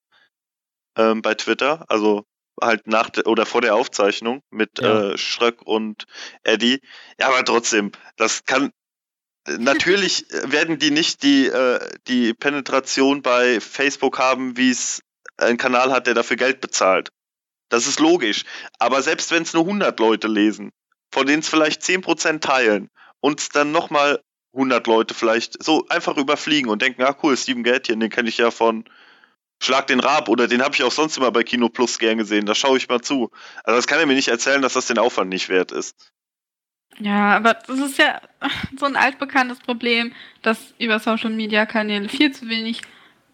ähm, bei Twitter. Also halt nach der, oder vor der Aufzeichnung mit Ja. äh, Schröck und Eddie. Ja, aber trotzdem, das kann. Natürlich werden die nicht die, äh, die Penetration bei Facebook haben, wie es ein Kanal hat, der dafür Geld bezahlt. Das ist logisch. Aber selbst wenn es nur 100 Leute lesen, von denen es vielleicht 10% teilen und es dann nochmal 100 Leute vielleicht so einfach überfliegen und denken, ah cool, Steven Gätchen, den kenne ich ja von Schlag den Rab oder den habe ich auch sonst immer bei Kino Plus gern gesehen, da schaue ich mal zu. Also das kann er mir nicht erzählen, dass das den Aufwand nicht wert ist. Ja, aber das ist ja so ein altbekanntes Problem, dass über Social Media Kanäle viel zu wenig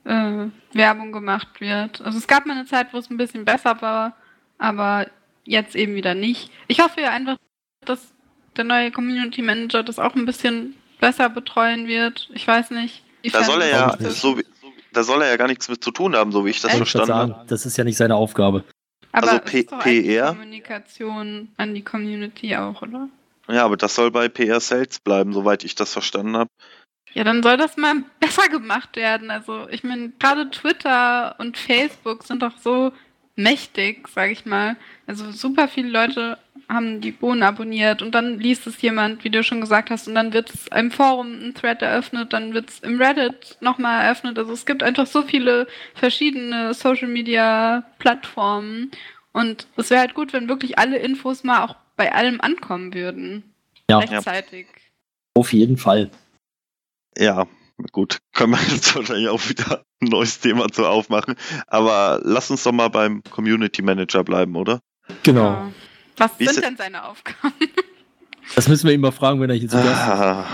äh, Werbung gemacht wird. Also es gab mal eine Zeit, wo es ein bisschen besser war, aber jetzt eben wieder nicht. Ich hoffe ja einfach, dass der neue Community Manager das auch ein bisschen besser betreuen wird. Ich weiß nicht. Da soll er ja, so wie, da soll er ja gar nichts mit zu tun haben, so wie ich das verstanden habe. das ist ja nicht seine Aufgabe. aber also P- ist doch eigentlich PR? Kommunikation an die Community auch, oder? Ja, aber das soll bei PR Sales bleiben, soweit ich das verstanden habe. Ja, dann soll das mal besser gemacht werden. Also, ich meine, gerade Twitter und Facebook sind doch so mächtig, sag ich mal. Also, super viele Leute haben die Bohnen abonniert und dann liest es jemand, wie du schon gesagt hast, und dann wird es im Forum ein Thread eröffnet, dann wird es im Reddit nochmal eröffnet. Also, es gibt einfach so viele verschiedene Social Media Plattformen und es wäre halt gut, wenn wirklich alle Infos mal auch bei allem ankommen würden. Ja. Rechtzeitig. Auf jeden Fall. Ja, gut, können wir jetzt wahrscheinlich auch wieder ein neues Thema zu aufmachen. Aber lass uns doch mal beim Community Manager bleiben, oder? Genau. Was Wie ist sind denn seine Aufgaben? Das müssen wir ihn mal fragen, wenn er hier zu Gast ist. Ah.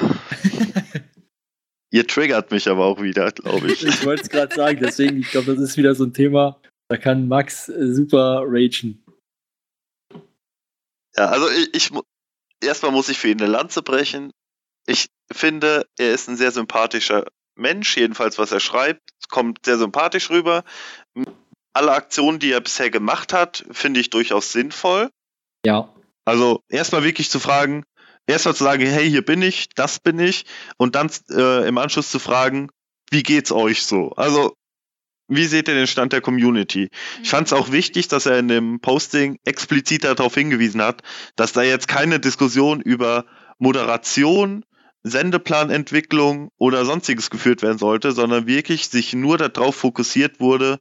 Ihr triggert mich aber auch wieder, glaube ich. Ich wollte es gerade sagen, deswegen, ich glaube, das ist wieder so ein Thema, da kann Max äh, super ragen. Ja, also ich, ich erstmal muss ich für ihn eine Lanze brechen. Ich finde, er ist ein sehr sympathischer Mensch, jedenfalls was er schreibt, kommt sehr sympathisch rüber. Alle Aktionen, die er bisher gemacht hat, finde ich durchaus sinnvoll. Ja. Also erstmal wirklich zu fragen, erstmal zu sagen, hey, hier bin ich, das bin ich, und dann äh, im Anschluss zu fragen, wie geht's euch so? Also wie seht ihr den Stand der Community? Ich fand es auch wichtig, dass er in dem Posting explizit darauf hingewiesen hat, dass da jetzt keine Diskussion über Moderation, Sendeplanentwicklung oder sonstiges geführt werden sollte, sondern wirklich sich nur darauf fokussiert wurde,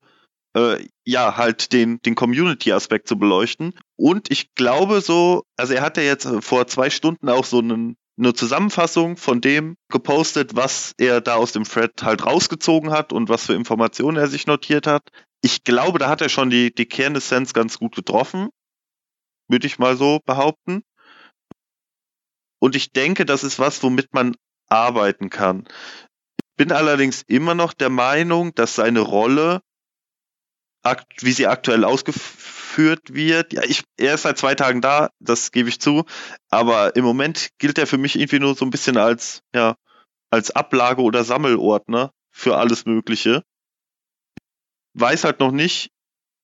äh, ja, halt den, den Community-Aspekt zu beleuchten. Und ich glaube so, also er hat ja jetzt vor zwei Stunden auch so einen eine Zusammenfassung von dem gepostet, was er da aus dem Thread halt rausgezogen hat und was für Informationen er sich notiert hat. Ich glaube, da hat er schon die, die Kernessenz ganz gut getroffen. Würde ich mal so behaupten. Und ich denke, das ist was, womit man arbeiten kann. Ich bin allerdings immer noch der Meinung, dass seine Rolle, wie sie aktuell ausgeführt geführt wird. Ja, ich, er ist seit zwei Tagen da, das gebe ich zu. Aber im Moment gilt er für mich irgendwie nur so ein bisschen als, ja, als Ablage oder Sammelordner für alles Mögliche. Weiß halt noch nicht,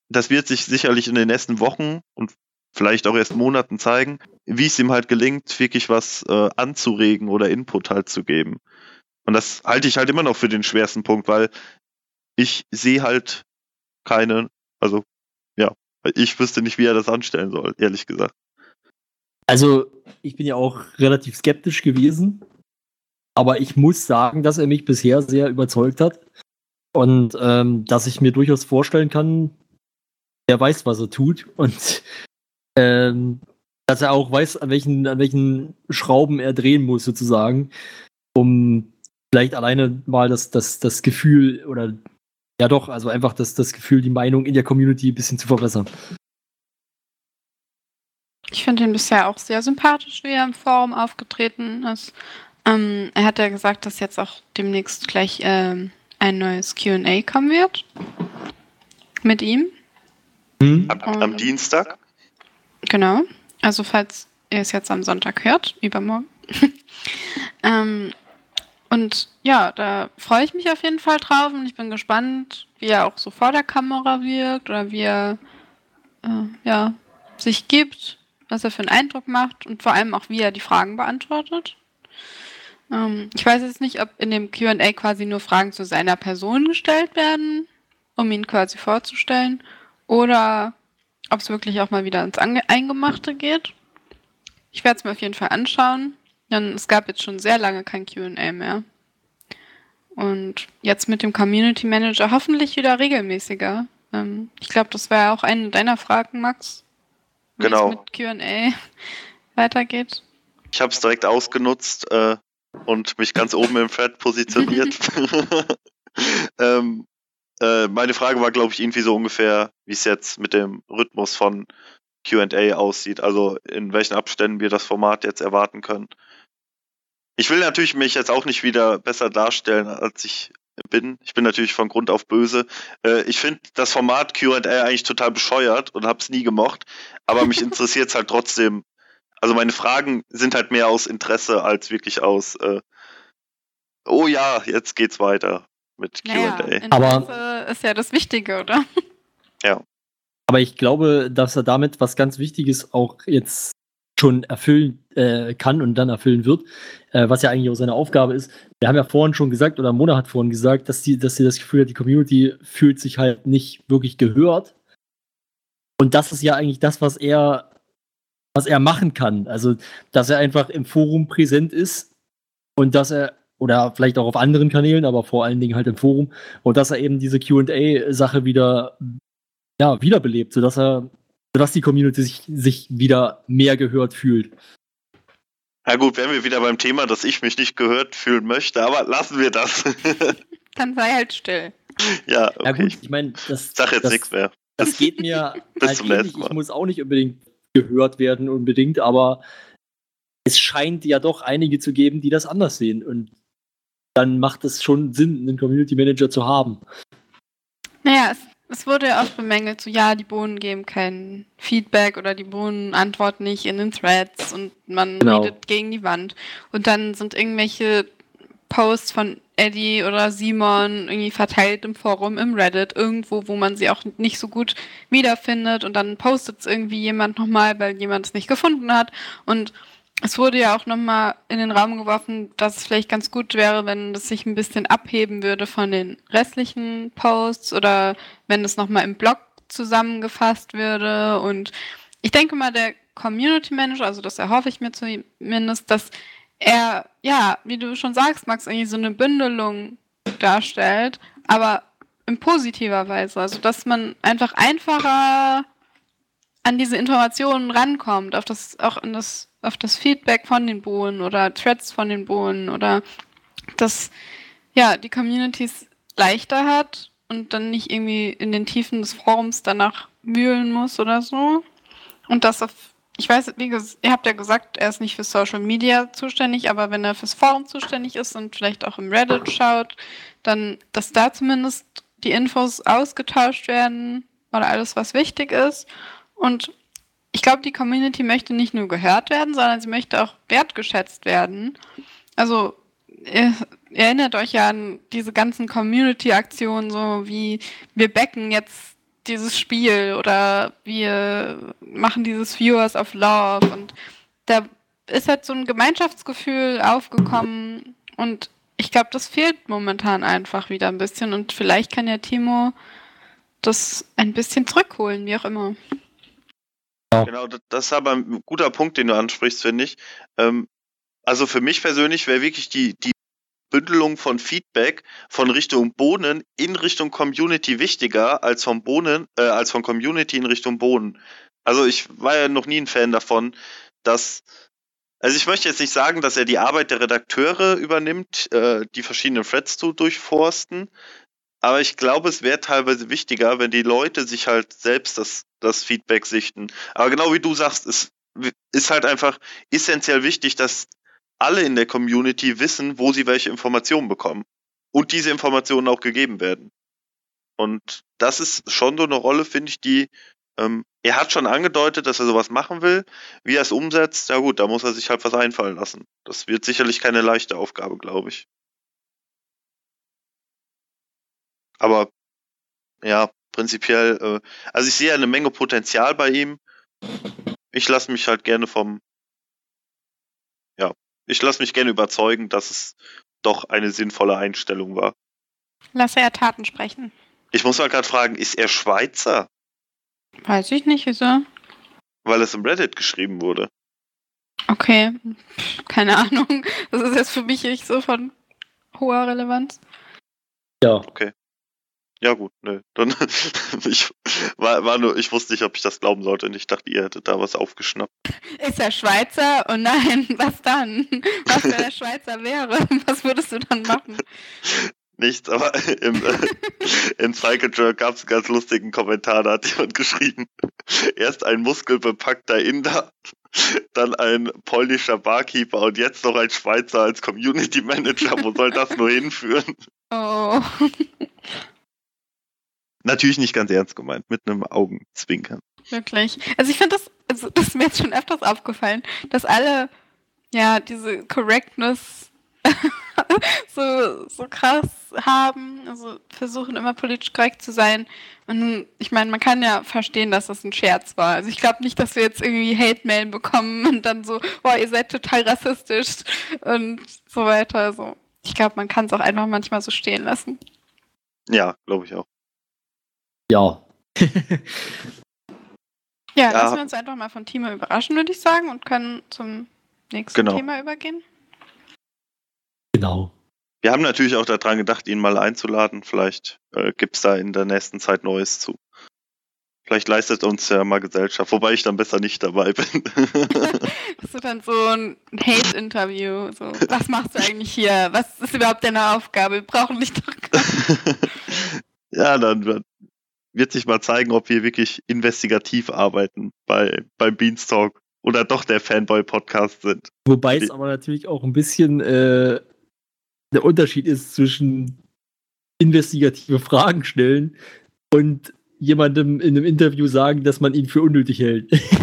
das wird sich sicherlich in den nächsten Wochen und vielleicht auch erst Monaten zeigen, wie es ihm halt gelingt, wirklich was äh, anzuregen oder Input halt zu geben. Und das halte ich halt immer noch für den schwersten Punkt, weil ich sehe halt keine, also ich wüsste nicht, wie er das anstellen soll, ehrlich gesagt. Also, ich bin ja auch relativ skeptisch gewesen. Aber ich muss sagen, dass er mich bisher sehr überzeugt hat. Und ähm, dass ich mir durchaus vorstellen kann, er weiß, was er tut. Und ähm, dass er auch weiß, an welchen, an welchen Schrauben er drehen muss, sozusagen, um vielleicht alleine mal das, das, das Gefühl oder ja, doch, also einfach das, das Gefühl, die Meinung in der Community ein bisschen zu verbessern. Ich finde ihn bisher auch sehr sympathisch, wie er im Forum aufgetreten ist. Ähm, er hat ja gesagt, dass jetzt auch demnächst gleich ähm, ein neues QA kommen wird. Mit ihm. Hm? Am, am Dienstag? Genau. Also, falls ihr es jetzt am Sonntag hört, übermorgen. ähm, und ja, da freue ich mich auf jeden Fall drauf und ich bin gespannt, wie er auch so vor der Kamera wirkt oder wie er äh, ja, sich gibt, was er für einen Eindruck macht und vor allem auch, wie er die Fragen beantwortet. Ähm, ich weiß jetzt nicht, ob in dem QA quasi nur Fragen zu seiner Person gestellt werden, um ihn quasi vorzustellen, oder ob es wirklich auch mal wieder ins Ange Eingemachte geht. Ich werde es mir auf jeden Fall anschauen. Denn es gab jetzt schon sehr lange kein QA mehr. Und jetzt mit dem Community Manager hoffentlich wieder regelmäßiger. Ähm, ich glaube, das wäre auch eine deiner Fragen, Max. Wie genau. es mit QA weitergeht. Ich habe es direkt ausgenutzt äh, und mich ganz oben im Thread positioniert. ähm, äh, meine Frage war, glaube ich, irgendwie so ungefähr, wie es jetzt mit dem Rhythmus von QA aussieht. Also in welchen Abständen wir das Format jetzt erwarten können. Ich will natürlich mich jetzt auch nicht wieder besser darstellen, als ich bin. Ich bin natürlich von Grund auf böse. Äh, ich finde das Format QA eigentlich total bescheuert und habe es nie gemocht, aber mich interessiert es halt trotzdem. Also meine Fragen sind halt mehr aus Interesse als wirklich aus, äh, oh ja, jetzt geht's weiter mit QA. Naja, aber ist ja das Wichtige, oder? Ja. Aber ich glaube, dass er damit was ganz Wichtiges auch jetzt schon erfüllen äh, kann und dann erfüllen wird, äh, was ja eigentlich auch seine Aufgabe ist. Wir haben ja vorhin schon gesagt, oder Mona hat vorhin gesagt, dass sie, dass sie das Gefühl hat, die Community fühlt sich halt nicht wirklich gehört. Und das ist ja eigentlich das, was er, was er machen kann. Also, dass er einfach im Forum präsent ist und dass er, oder vielleicht auch auf anderen Kanälen, aber vor allen Dingen halt im Forum, und dass er eben diese QA-Sache wieder, ja, wiederbelebt, sodass er sodass die Community sich, sich wieder mehr gehört fühlt. Na gut, wären wir wieder beim Thema, dass ich mich nicht gehört fühlen möchte, aber lassen wir das. Dann sei halt still. Ja, okay. Ja gut, ich meine, das, Sag jetzt nichts mehr. Das geht mir Bis zum nächsten Mal. Ich muss auch nicht unbedingt gehört werden, unbedingt, aber es scheint ja doch einige zu geben, die das anders sehen. Und dann macht es schon Sinn, einen Community Manager zu haben. Naja, es es wurde ja oft bemängelt, so ja, die Bohnen geben kein Feedback oder die Bohnen antworten nicht in den Threads und man genau. redet gegen die Wand. Und dann sind irgendwelche Posts von Eddie oder Simon irgendwie verteilt im Forum, im Reddit, irgendwo, wo man sie auch nicht so gut wiederfindet und dann postet es irgendwie jemand nochmal, weil jemand es nicht gefunden hat. Und es wurde ja auch nochmal in den Raum geworfen, dass es vielleicht ganz gut wäre, wenn das sich ein bisschen abheben würde von den restlichen Posts oder wenn es nochmal im Blog zusammengefasst würde. Und ich denke mal, der Community Manager, also das erhoffe ich mir zumindest, dass er, ja, wie du schon sagst, Max, irgendwie so eine Bündelung darstellt, aber in positiver Weise. Also, dass man einfach einfacher an diese Informationen rankommt, auf das, auch in das auf das Feedback von den Bohnen oder Threads von den Bohnen oder dass ja die Communities leichter hat und dann nicht irgendwie in den Tiefen des Forums danach wühlen muss oder so. Und das auf, ich weiß, wie ihr habt ja gesagt, er ist nicht für Social Media zuständig, aber wenn er fürs Forum zuständig ist und vielleicht auch im Reddit schaut, dann, dass da zumindest die Infos ausgetauscht werden oder alles, was wichtig ist. Und ich glaube, die Community möchte nicht nur gehört werden, sondern sie möchte auch wertgeschätzt werden. Also ihr, erinnert euch ja an diese ganzen Community-Aktionen, so wie wir backen jetzt dieses Spiel oder wir machen dieses Viewers of Love und da ist halt so ein Gemeinschaftsgefühl aufgekommen und ich glaube, das fehlt momentan einfach wieder ein bisschen und vielleicht kann ja Timo das ein bisschen zurückholen, wie auch immer. Genau, das ist aber ein guter Punkt, den du ansprichst, finde ich. Ähm, also für mich persönlich wäre wirklich die, die Bündelung von Feedback von Richtung Bohnen in Richtung Community wichtiger als von Bohnen, äh, als von Community in Richtung Bohnen. Also ich war ja noch nie ein Fan davon, dass also ich möchte jetzt nicht sagen, dass er die Arbeit der Redakteure übernimmt, äh, die verschiedenen Threads zu durchforsten, aber ich glaube, es wäre teilweise wichtiger, wenn die Leute sich halt selbst das, das Feedback sichten. Aber genau wie du sagst, es ist halt einfach essentiell wichtig, dass alle in der Community wissen, wo sie welche Informationen bekommen. Und diese Informationen auch gegeben werden. Und das ist schon so eine Rolle, finde ich, die ähm, er hat schon angedeutet, dass er sowas machen will. Wie er es umsetzt, ja gut, da muss er sich halt was einfallen lassen. Das wird sicherlich keine leichte Aufgabe, glaube ich. Aber ja, prinzipiell, äh, also ich sehe eine Menge Potenzial bei ihm. Ich lasse mich halt gerne vom, ja, ich lasse mich gerne überzeugen, dass es doch eine sinnvolle Einstellung war. Lasse er Taten sprechen. Ich muss mal gerade fragen, ist er Schweizer? Weiß ich nicht, wieso? Weil es im Reddit geschrieben wurde. Okay, keine Ahnung. Das ist jetzt für mich nicht so von hoher Relevanz. Ja. Okay. Ja gut, nö. Dann ich war, war nur, ich wusste nicht, ob ich das glauben sollte und ich dachte, ihr hättet da was aufgeschnappt. Ist er Schweizer? Oh nein, was dann? Was, wenn er Schweizer wäre? Was würdest du dann machen? Nichts, aber im, äh, im Cycle Jerk gab es einen ganz lustigen Kommentar, da hat jemand geschrieben, erst ein muskelbepackter Inder, dann ein polnischer Barkeeper und jetzt noch ein Schweizer als Community Manager. Wo soll das nur hinführen? Oh. Natürlich nicht ganz ernst gemeint, mit einem Augenzwinkern. Wirklich. Also ich finde das, also das ist mir jetzt schon öfters aufgefallen, dass alle ja diese Correctness so, so krass haben, also versuchen immer politisch korrekt zu sein. Und ich meine, man kann ja verstehen, dass das ein Scherz war. Also ich glaube nicht, dass wir jetzt irgendwie Hate-Mail bekommen und dann so, boah, ihr seid total rassistisch und so weiter. Also ich glaube, man kann es auch einfach manchmal so stehen lassen. Ja, glaube ich auch. Ja. ja, lassen wir uns einfach mal von Thema überraschen, würde ich sagen, und können zum nächsten genau. Thema übergehen. Genau. Wir haben natürlich auch daran gedacht, ihn mal einzuladen. Vielleicht äh, gibt es da in der nächsten Zeit Neues zu. Vielleicht leistet uns ja mal Gesellschaft, wobei ich dann besser nicht dabei bin. Hast du dann so ein Hate-Interview? So, was machst du eigentlich hier? Was ist überhaupt deine Aufgabe? Wir brauchen dich doch gar nicht. ja, dann wird sich mal zeigen, ob wir wirklich investigativ arbeiten bei, beim Beanstalk oder doch der Fanboy-Podcast sind. Wobei es aber natürlich auch ein bisschen äh, der Unterschied ist zwischen investigative Fragen stellen und jemandem in einem Interview sagen, dass man ihn für unnötig hält.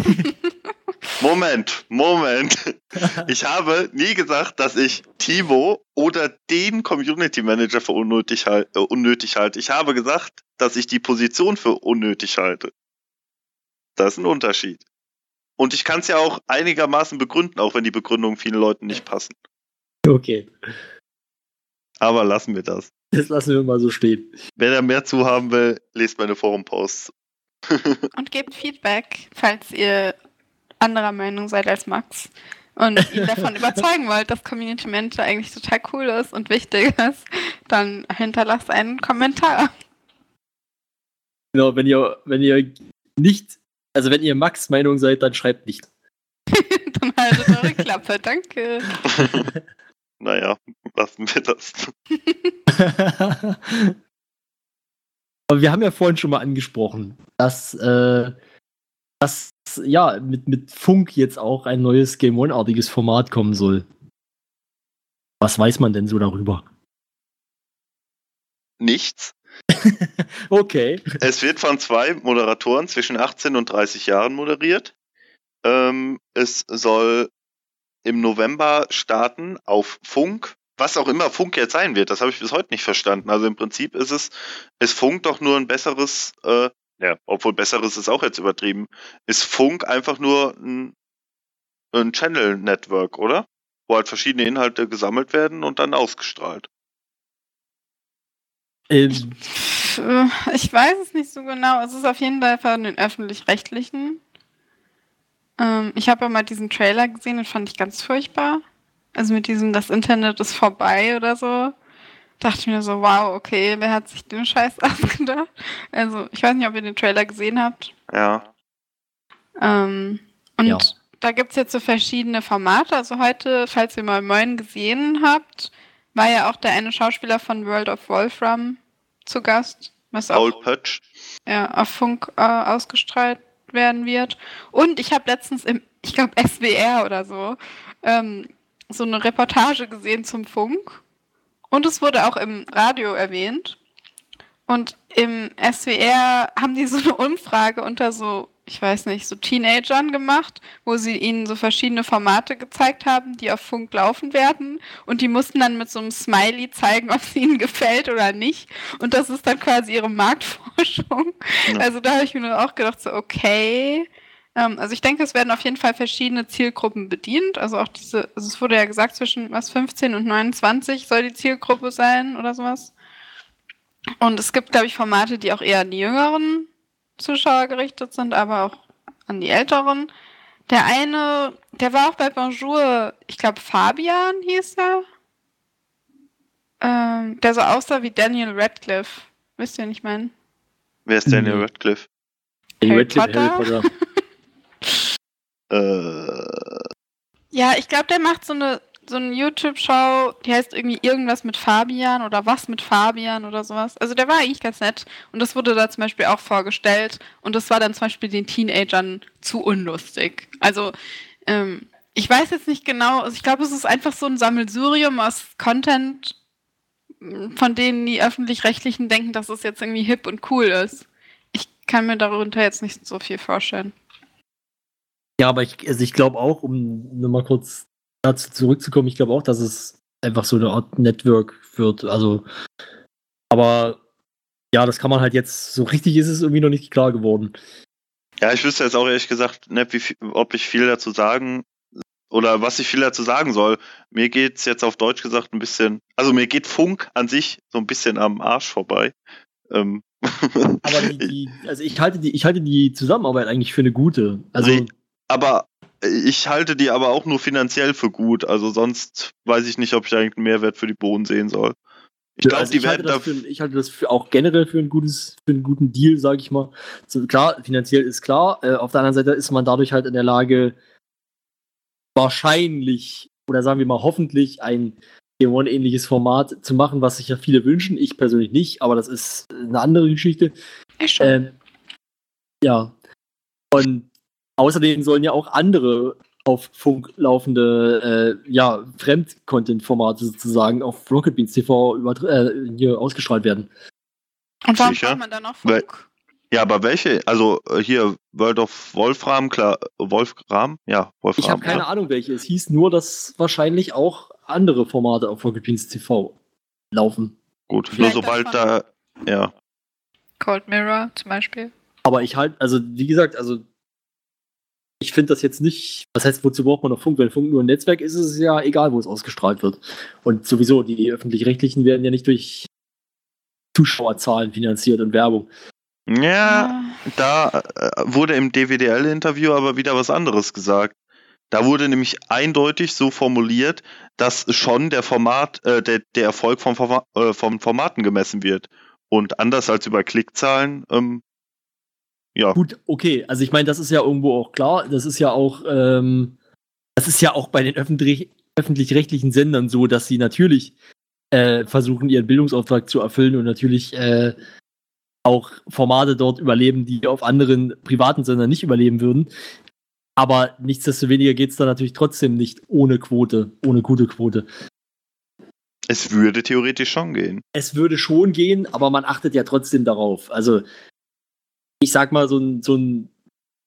Moment, Moment. Ich habe nie gesagt, dass ich Timo oder den Community Manager für unnötig, halt, äh, unnötig halte. Ich habe gesagt, dass ich die Position für unnötig halte. Das ist ein Unterschied. Und ich kann es ja auch einigermaßen begründen, auch wenn die Begründungen vielen Leuten nicht passen. Okay, Aber lassen wir das. das lassen wir mal so stehen. Wer da mehr zu haben will, lest meine Forum-Posts. Und gebt Feedback, falls ihr anderer Meinung seid als Max und ihn davon überzeugen wollt, dass Community Manager eigentlich total cool ist und wichtig ist, dann hinterlasst einen Kommentar. Genau, wenn ihr, wenn ihr nicht, also wenn ihr Max Meinung seid, dann schreibt nicht. dann haltet eure Klappe, danke. Naja, lassen wir das. Aber wir haben ja vorhin schon mal angesprochen, dass, äh, dass ja mit, mit Funk jetzt auch ein neues Game One-artiges Format kommen soll. Was weiß man denn so darüber? Nichts. Okay. Es wird von zwei Moderatoren zwischen 18 und 30 Jahren moderiert. Ähm, es soll im November starten auf Funk. Was auch immer Funk jetzt sein wird, das habe ich bis heute nicht verstanden. Also im Prinzip ist es, ist Funk doch nur ein besseres, äh, ja, obwohl besseres ist auch jetzt übertrieben, ist Funk einfach nur ein, ein Channel Network, oder? Wo halt verschiedene Inhalte gesammelt werden und dann ausgestrahlt. Ähm, Äh, Ich weiß es nicht so genau. Es ist auf jeden Fall von den öffentlich-rechtlichen. Ähm, ich habe ja mal diesen Trailer gesehen, den fand ich ganz furchtbar. Also mit diesem, das Internet ist vorbei oder so. Dachte ich mir so, wow, okay, wer hat sich den Scheiß ausgedacht? Also, ich weiß nicht, ob ihr den Trailer gesehen habt. Ja. Ähm, und Ja. da gibt es jetzt so verschiedene Formate. Also heute, falls ihr mal Moin gesehen habt, war ja auch der eine Schauspieler von World of Wolfram zu Gast, was auch Paul Pötsch. ja, auf Funk äh, ausgestrahlt werden wird. Und ich habe letztens im, ich glaube, SWR oder so, ähm, so eine Reportage gesehen zum Funk. Und es wurde auch im Radio erwähnt. Und im SWR haben die so eine Umfrage unter so, ich weiß nicht, so Teenagern gemacht, wo sie ihnen so verschiedene Formate gezeigt haben, die auf Funk laufen werden. Und die mussten dann mit so einem Smiley zeigen, ob es ihnen gefällt oder nicht. Und das ist dann quasi ihre Marktforschung. Ja. Also da habe ich mir auch gedacht, so, okay. Ähm, also ich denke, es werden auf jeden Fall verschiedene Zielgruppen bedient. Also auch diese, also es wurde ja gesagt, zwischen was 15 und 29 soll die Zielgruppe sein oder sowas. Und es gibt, glaube ich, Formate, die auch eher an die jüngeren Zuschauer gerichtet sind, aber auch an die älteren. Der eine, der war auch bei Bonjour, ich glaube Fabian hieß er. Ähm, der so aussah wie Daniel Radcliffe. Wisst ihr, wen ich meine? Wer ist Daniel Nee. Radcliffe? Harry Radcliffe, Potter? Äh, Ja, ich glaube, der macht so eine, so eine YouTube-Show, die heißt irgendwie irgendwas mit Fabian oder was mit Fabian oder sowas. Also der war eigentlich ganz nett. Und das wurde da zum Beispiel auch vorgestellt. Und das war dann zum Beispiel den Teenagern zu unlustig. Also, ähm, ich weiß jetzt nicht genau, also ich glaube, es ist einfach so ein Sammelsurium aus Content, mh, von denen die Öffentlich-Rechtlichen denken, dass es jetzt irgendwie hip und cool ist. Ich kann mir darunter jetzt nicht so viel vorstellen. Ja, aber ich, also ich glaube auch, um nur mal kurz dazu zurückzukommen, ich glaube auch, dass es einfach so eine Art Network wird. Also, aber ja, das kann man halt jetzt, so richtig ist es irgendwie noch nicht klar geworden. ja, ich wüsste jetzt auch ehrlich gesagt nicht, wie, ob ich viel dazu sagen oder was ich viel dazu sagen soll. Mir geht's jetzt auf Deutsch gesagt ein bisschen, also mir geht Funk an sich so ein bisschen am Arsch vorbei. Ähm, Aber die, die, also ich halte die, ich halte die Zusammenarbeit eigentlich für eine gute. Also, Re- aber ich halte die aber auch nur finanziell für gut. Also sonst weiß ich nicht, ob ich eigentlich einen Mehrwert für die Bohnen sehen soll. Ich glaube, also die ich, halte werden das da. für, ich halte das für auch generell für ein gutes, für einen guten Deal, sage ich mal. So, klar, finanziell ist klar. Äh, auf der anderen Seite ist man dadurch halt in der Lage, wahrscheinlich oder sagen wir mal hoffentlich ein Game One ähnliches Format zu machen, was sich ja viele wünschen. Ich persönlich nicht, aber das ist eine andere Geschichte. Ähm, ja. Und außerdem sollen ja auch andere auf Funk laufende äh, ja, Fremd-Content-Formate sozusagen auf Rocket Beans TV äh, hier ausgestrahlt werden. Und warum sicher? man dann noch Weil- Funk? Ja, aber welche? Also äh, hier World of Wolfram, klar, Wolfram? Ja, Wolfram. Ich habe keine ja. Ahnung, welche. Es hieß nur, dass wahrscheinlich auch andere Formate auf Rocket Beans TV laufen. Gut, nur Vielleicht sobald davon. da. Ja. Cold Mirror zum Beispiel. Aber ich halt, also wie gesagt, also ich finde das jetzt nicht, was heißt, wozu braucht man noch Funk? Wenn Funk nur ein Netzwerk ist, ist es ja egal, wo es ausgestrahlt wird. Und sowieso, die öffentlich-rechtlichen werden ja nicht durch Zuschauerzahlen finanziert und Werbung. Ja, da äh, wurde im DWDL-Interview aber wieder was anderes gesagt. Da wurde nämlich eindeutig so formuliert, dass schon der Format, äh, der, der Erfolg vom, Forma äh, vom Formaten gemessen wird. Und anders als über Klickzahlen, ähm, ja. Gut, okay. Also ich meine, das ist ja irgendwo auch klar. Das ist ja auch, ähm, das ist ja auch bei den öffentlich öffentlich-rechtlichen Sendern so, dass sie natürlich äh, versuchen, ihren Bildungsauftrag zu erfüllen und natürlich äh, auch Formate dort überleben, die auf anderen privaten Sendern nicht überleben würden. Aber nichtsdestoweniger geht es da natürlich trotzdem nicht ohne Quote, ohne gute Quote. Es würde theoretisch schon gehen. Es würde schon gehen, aber man achtet ja trotzdem darauf. Also, ich sag mal, so ein, so ein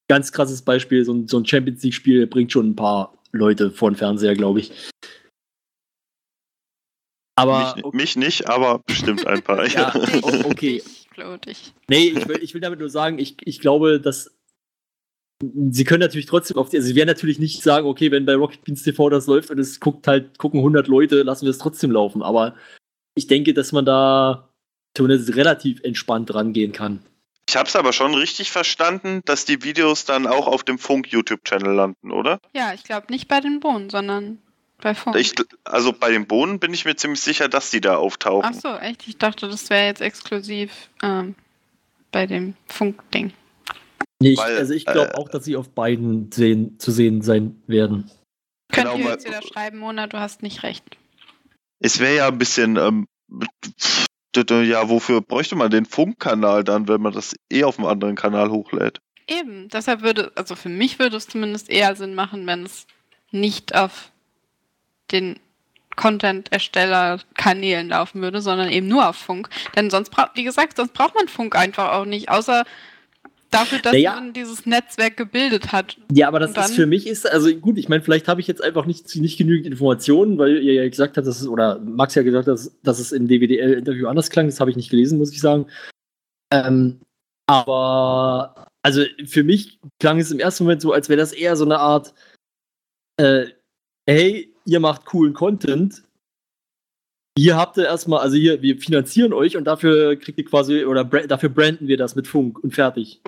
ganz krasses Beispiel, so ein, so ein Champions League-Spiel bringt schon ein paar Leute vor den Fernseher, glaube ich. Aber mich, okay. mich, nicht, aber bestimmt ein paar. ja, okay. Nee, ich will, ich will damit nur sagen, ich, ich glaube, dass sie können natürlich trotzdem auf die, also sie werden natürlich nicht sagen, okay, wenn bei Rocket Beans TV das läuft und es guckt halt, gucken 100 Leute, lassen wir es trotzdem laufen. Aber ich denke, dass man da zumindest relativ entspannt rangehen kann. Ich habe es aber schon richtig verstanden, dass die Videos dann auch auf dem Funk-YouTube-Channel landen, oder? Ja, ich glaube nicht bei den Bohnen, sondern bei Funk. Ich, also bei den Bohnen bin ich mir ziemlich sicher, dass die da auftauchen. Ach so, echt? Ich dachte, das wäre jetzt exklusiv ähm, bei dem Funk-Ding. Nee, ich, also ich glaube äh, auch, dass sie auf beiden sehen, zu sehen sein werden. Könnt genau, ihr jetzt wieder schreiben, Mona, du hast nicht recht. Es wäre ja ein bisschen, ähm, ja, wofür bräuchte man den Funkkanal dann, wenn man das eh auf einem anderen Kanal hochlädt? Eben, deshalb würde, also für mich würde es zumindest eher Sinn machen, wenn es nicht auf den Content-Ersteller-Kanälen laufen würde, sondern eben nur auf Funk. Denn sonst braucht, wie gesagt, sonst braucht man Funk einfach auch nicht, außer dafür, dass naja. man dieses Netzwerk gebildet hat. Ja, aber das ist für mich ist, also gut, ich meine, vielleicht habe ich jetzt einfach nicht, nicht genügend Informationen, weil ihr ja gesagt habt, dass es, oder Max ja gesagt hat, dass, dass es im DWDL-Interview anders klang, das habe ich nicht gelesen, muss ich sagen. Ähm, aber, also für mich klang es im ersten Moment so, als wäre das eher so eine Art, äh, hey, ihr macht coolen Content, hier habt ihr erstmal, also hier, wir finanzieren euch und dafür kriegt ihr quasi, oder dafür branden wir das mit Funk und fertig.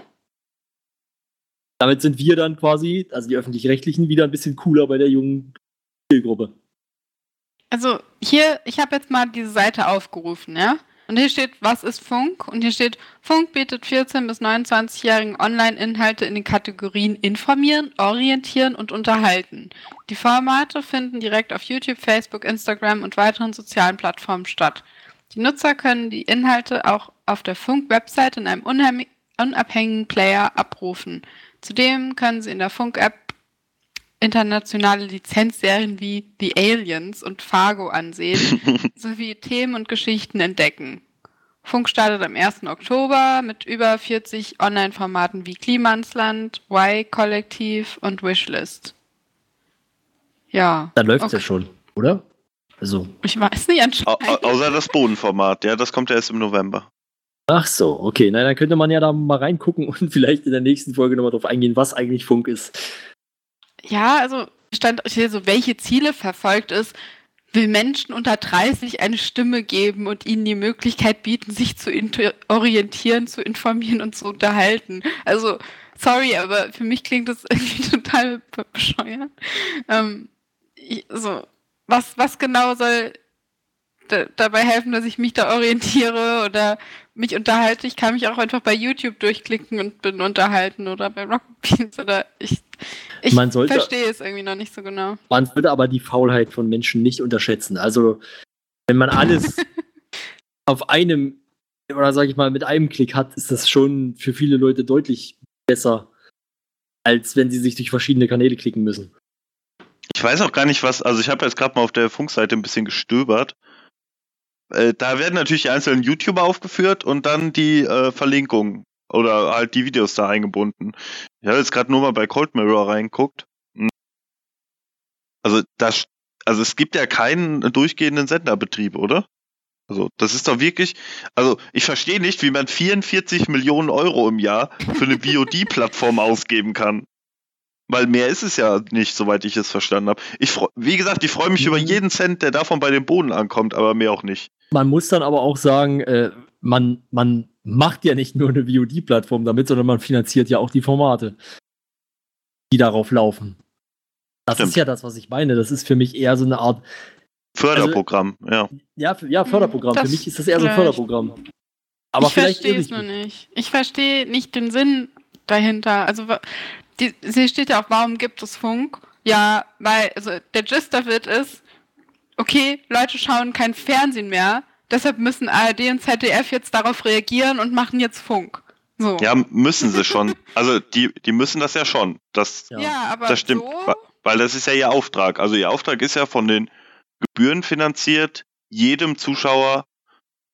Damit sind wir dann quasi, also die öffentlich-rechtlichen, wieder ein bisschen cooler bei der jungen Zielgruppe. Also hier, ich habe jetzt mal diese Seite aufgerufen, ja? Und hier steht, was ist Funk? Und hier steht, Funk bietet 14- bis 29-jährigen Online-Inhalte in den Kategorien informieren, orientieren und unterhalten. Die Formate finden direkt auf YouTube, Facebook, Instagram und weiteren sozialen Plattformen statt. Die Nutzer können die Inhalte auch auf der Funk-Website in einem unabhängigen Player abrufen. Zudem können Sie in der Funk-App internationale Lizenzserien wie The Aliens und Fargo ansehen, sowie Themen und Geschichten entdecken. Funk startet am 1. Oktober mit über 40 Online-Formaten wie Klimansland, Y-Kollektiv und Wishlist. Ja. Dann läuft es okay. ja schon, oder? Also. Ich weiß nicht, anscheinend. Au außer das Bodenformat, ja, das kommt ja erst im November. Ach so, okay. Na, dann könnte man ja da mal reingucken und vielleicht in der nächsten Folge nochmal drauf eingehen, was eigentlich Funk ist. Ja, also stand hier so, welche Ziele verfolgt es, will Menschen unter 30 eine Stimme geben und ihnen die Möglichkeit bieten, sich zu orientieren, zu informieren und zu unterhalten. Also, sorry, aber für mich klingt das irgendwie total bescheuert. Ähm, ich, so, was, was genau soll dabei helfen, dass ich mich da orientiere oder mich unterhalte. Ich kann mich auch einfach bei YouTube durchklicken und bin unterhalten oder bei Rocket Beans oder ich, ich sollte, verstehe es irgendwie noch nicht so genau. Man sollte aber die Faulheit von Menschen nicht unterschätzen. Also, wenn man alles auf einem oder sage ich mal mit einem Klick hat, ist das schon für viele Leute deutlich besser, als wenn sie sich durch verschiedene Kanäle klicken müssen. Ich weiß auch gar nicht, was, also ich habe jetzt gerade mal auf der Funkseite ein bisschen gestöbert äh, da werden natürlich die einzelnen YouTuber aufgeführt und dann die äh, Verlinkungen oder halt die Videos da eingebunden. Ich habe jetzt gerade nur mal bei Cold Mirror reinguckt. Hm. Also das, also es gibt ja keinen durchgehenden Senderbetrieb, oder? Also das ist doch wirklich, also ich verstehe nicht, wie man 44 Millionen Euro im Jahr für eine VOD-Plattform ausgeben kann. weil mehr ist es ja nicht, soweit ich es verstanden habe. Ich freu, wie gesagt, ich freue mich über Mhm. jeden Cent, der davon bei den Boden ankommt, aber mehr auch nicht. Man muss dann aber auch sagen, äh, man, man macht ja nicht nur eine VOD-Plattform damit, sondern man finanziert ja auch die Formate, die darauf laufen. Das Stimmt. ist ja das, was ich meine. Das ist für mich eher so eine Art, Förderprogramm, ja. ja, für, ja Förderprogramm. Das für mich ist das eher so ein. Förderprogramm. Aber ich vielleicht verstehe es nur nicht. Ich verstehe nicht den Sinn dahinter. Also die, sie steht ja auch, warum gibt es Funk? Ja, weil, also der Gist of it ist, okay, Leute schauen kein Fernsehen mehr, deshalb müssen ARD und ZDF jetzt darauf reagieren und machen jetzt Funk. So. Ja, müssen sie schon. Also die, die müssen das ja schon. Das, Ja. Aber das stimmt. so, Weil das ist ja ihr Auftrag. Also ihr Auftrag ist ja von den Gebühren finanziert, jedem Zuschauer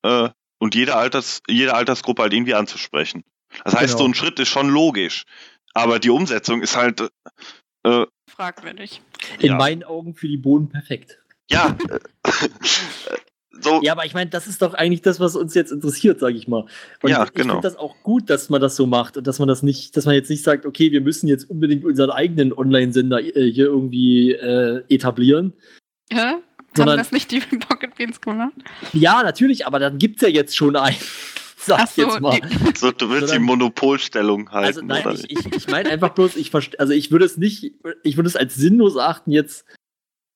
äh, und jeder Alters, jede Altersgruppe halt irgendwie anzusprechen. Das heißt, Genau. so ein Schritt ist schon logisch. Aber die Umsetzung ist halt, äh, fragwürdig. In ja. meinen Augen für die Boden perfekt. Ja, so, Ja, aber ich meine, das ist doch eigentlich das, was uns jetzt interessiert, sage ich mal. Und Ja, ich genau. finde das auch gut, dass man das so macht und dass man das nicht, dass man jetzt nicht sagt, okay, wir müssen jetzt unbedingt unseren eigenen Online-Sender äh, hier irgendwie äh, etablieren. Hä? Haben Sondern- das nicht die Pocket Beans gemacht? Ja, natürlich, aber dann gibt's ja jetzt schon einen. Sag so, jetzt mal. die- so, du willst die Sondern- Monopolstellung halten. Also nein, oder ich, ich, ich meine einfach bloß, ich also ich würde es nicht, ich würde es als sinnlos achten jetzt.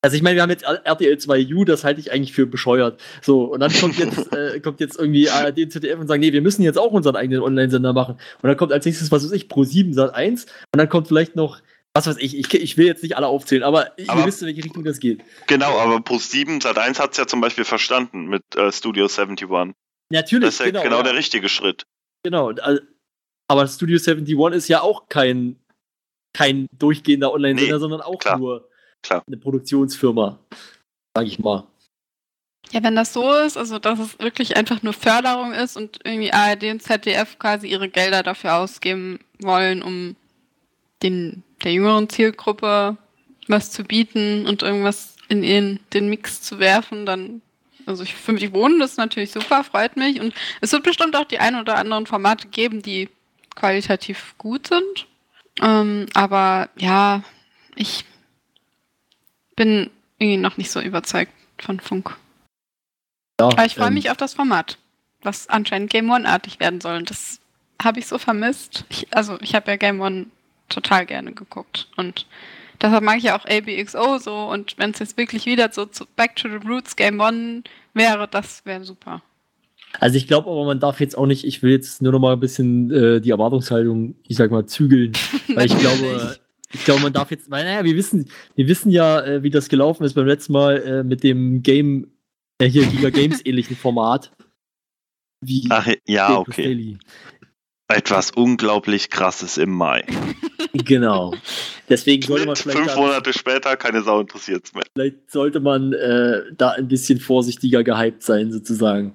Also ich meine, wir haben jetzt RTL 2U, das halte ich eigentlich für bescheuert. So, und dann kommt jetzt, äh, kommt jetzt irgendwie ARD und ZDF und sagen, nee, wir müssen jetzt auch unseren eigenen Online-Sender machen. Und dann kommt als nächstes, was weiß ich, Pro7 Sat 1 und dann kommt vielleicht noch, was weiß ich, ich, ich will jetzt nicht alle aufzählen, aber, Aber- ihr wisst, in welche Richtung das geht. Genau, aber Pro7 Sat1 hat es ja zum Beispiel verstanden mit äh, Studio 71. Natürlich, Das ist ja genau, genau, ja. der richtige Schritt. Genau, äh, aber Studio 71 ist ja auch kein, kein durchgehender Online-Sender, Nee, sondern auch klar, nur klar. eine Produktionsfirma, sag ich mal. Ja, wenn das so ist, also dass es wirklich einfach nur Förderung ist und irgendwie ARD und ZDF quasi ihre Gelder dafür ausgeben wollen, um den, der jüngeren Zielgruppe was zu bieten und irgendwas in ihren, den Mix zu werfen, dann, also ich für mich wohnen das ist natürlich super, freut mich und es wird bestimmt auch die ein oder anderen Formate geben, die qualitativ gut sind. Ähm, aber ja, ich bin irgendwie noch nicht so überzeugt von Funk. Ja, Aber ich freue ähm, mich auf das Format, was anscheinend Game One-artig werden soll. Und das habe ich so vermisst. Ich, also, ich habe ja Game One total gerne geguckt. Und deshalb mag ich ja auch ABXO so. Und wenn es jetzt wirklich wieder so zu Back to the Roots Game One wäre, das wäre super. Also ich glaube aber, man darf jetzt auch nicht, ich will jetzt nur noch mal ein bisschen äh, die Erwartungshaltung, ich sag mal, zügeln. Weil ich glaube. Ich glaube, man darf jetzt, weil naja, wir wissen, wir wissen ja, äh, wie das gelaufen ist beim letzten Mal äh, mit dem Game, äh, hier Giga Games ähnlichen Format. Wie Ach ja, okay. Daily. Etwas unglaublich krasses im Mai. Genau. Deswegen sollte man vielleicht, fünf Monate später, keine Sau interessiert's mehr. vielleicht sollte man äh, da ein bisschen vorsichtiger gehypt sein, sozusagen.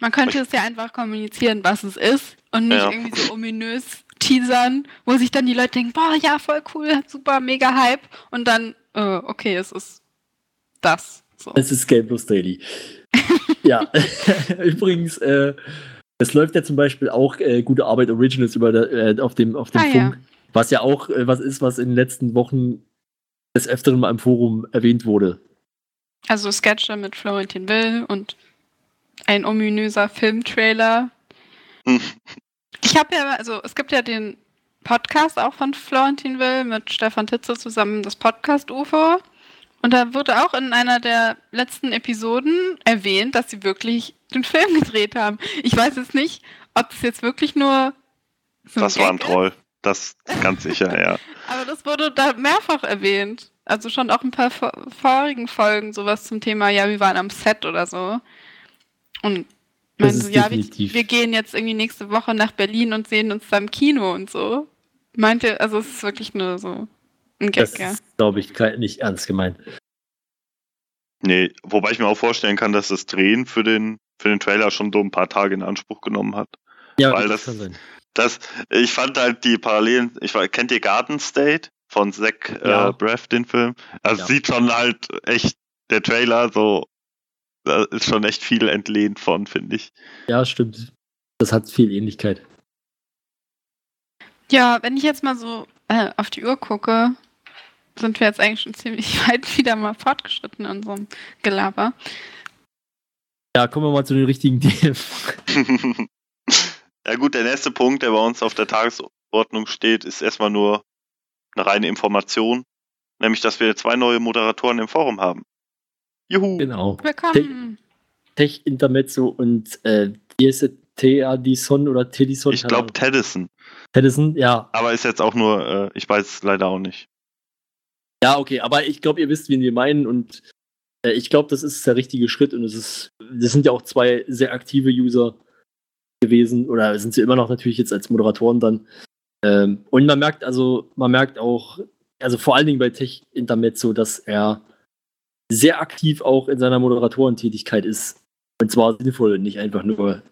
Man könnte es ja einfach kommunizieren, was es ist und nicht Ja. irgendwie so ominös teasern, wo sich dann die Leute denken, boah, ja, voll cool, super, mega Hype und dann, äh, okay, es ist das. So. Es ist Game Plus Daily. ja, übrigens, äh, es läuft ja zum Beispiel auch äh, gute Arbeit Originals über der, äh, auf dem, auf dem Ah, ja. Funk, was ja auch äh, was ist, was in den letzten Wochen des Öfteren mal im Forum erwähnt wurde. Also Sketche mit Florentin Will und ein ominöser Filmtrailer. Ich habe ja, also es gibt ja den Podcast auch von Florentin Will mit Stefan Titze zusammen, das Podcast UFO. Und da wurde auch in einer der letzten Episoden erwähnt, dass sie wirklich den Film gedreht haben. Ich weiß jetzt nicht, ob es jetzt wirklich nur so Das war ein Troll. Das ganz sicher, ja. aber das wurde da mehrfach erwähnt. Also schon auch ein paar vor vorigen Folgen sowas zum Thema, ja, wir waren am Set oder so. Und meinen ist so, ja, wir, definitiv. wir gehen jetzt irgendwie nächste Woche nach Berlin und sehen uns da im Kino und so. Meinte, also es ist wirklich nur so ein Gag, Das ja. ist, glaube ich, nicht ernst gemeint. Nee, wobei ich mir auch vorstellen kann, dass das Drehen für den, für den Trailer schon so ein paar Tage in Anspruch genommen hat. Ja, Weil das das- kann sein. Das, ich fand halt die Parallelen, ich war, kennt ihr Garden State von Zach Ja. äh, Braff, den Film? Also Ja. sieht schon halt echt, der Trailer so, da ist schon echt viel entlehnt von, finde ich. Ja, stimmt. Das hat viel Ähnlichkeit. Ja, wenn ich jetzt mal so äh, auf die Uhr gucke, sind wir jetzt eigentlich schon ziemlich weit wieder mal fortgeschritten in unserem Gelaber. Ja, kommen wir mal zu den richtigen Themen. ja gut, der nächste Punkt, der bei uns auf der Tagesordnung steht, ist erstmal nur eine reine Information, nämlich dass wir zwei neue Moderatoren im Forum haben. Juhu! Genau. Willkommen! Tech Intermezzo und äh, wie ist es? T-Addison oder Tedison? Ich glaube Tedison. Tedison, ja. Aber ist jetzt auch nur, äh, ich weiß es leider auch nicht. Ja, okay, aber ich glaube, ihr wisst, wen wir meinen und äh, ich glaube, das ist der richtige Schritt und es ist, das sind ja auch zwei sehr aktive User gewesen oder sind sie immer noch natürlich jetzt als Moderatoren dann. Ähm, und man merkt also, man merkt auch, also vor allen Dingen bei Tech Intermezzo, dass er sehr aktiv auch in seiner Moderatorentätigkeit ist. Und zwar sinnvoll und nicht einfach nur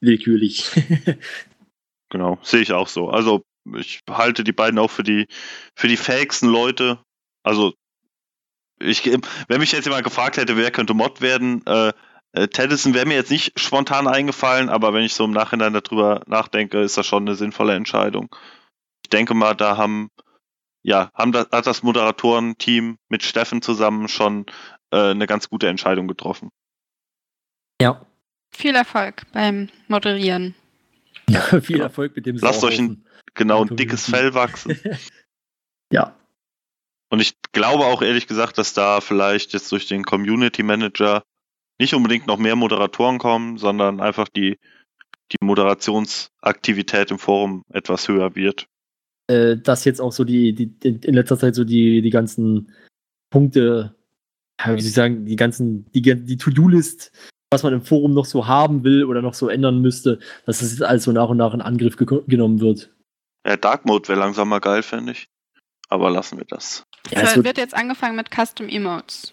willkürlich. genau, sehe ich auch so. Also ich halte die beiden auch für die für die fähigsten Leute. Also ich, wenn mich jetzt jemand gefragt hätte, wer könnte Mod werden, äh, äh, Tedison wäre mir jetzt nicht spontan eingefallen, aber wenn ich so im Nachhinein darüber nachdenke, ist das schon eine sinnvolle Entscheidung. Ich denke mal, da haben ja haben das, hat das Moderatorenteam mit Steffen zusammen schon äh, eine ganz gute Entscheidung getroffen. Ja. Viel Erfolg beim Moderieren. Ja, viel genau. Erfolg mit dem Lasst euch ein, genau ein dickes Fell wachsen. ja. Und ich glaube auch ehrlich gesagt, dass da vielleicht jetzt durch den Community Manager nicht unbedingt noch mehr Moderatoren kommen, sondern einfach die, die Moderationsaktivität im Forum etwas höher wird. Äh, dass jetzt auch so die, die, in letzter Zeit so die, die ganzen Punkte, wie soll ich sagen, die ganzen, die, die To-Do-List was man im Forum noch so haben will oder noch so ändern müsste, dass das jetzt alles so nach und nach in Angriff ge genommen wird. Ja, Dark Mode wäre langsam mal geil, finde ich. Aber lassen wir das. Ja, es wird, wird jetzt angefangen mit Custom Emotes.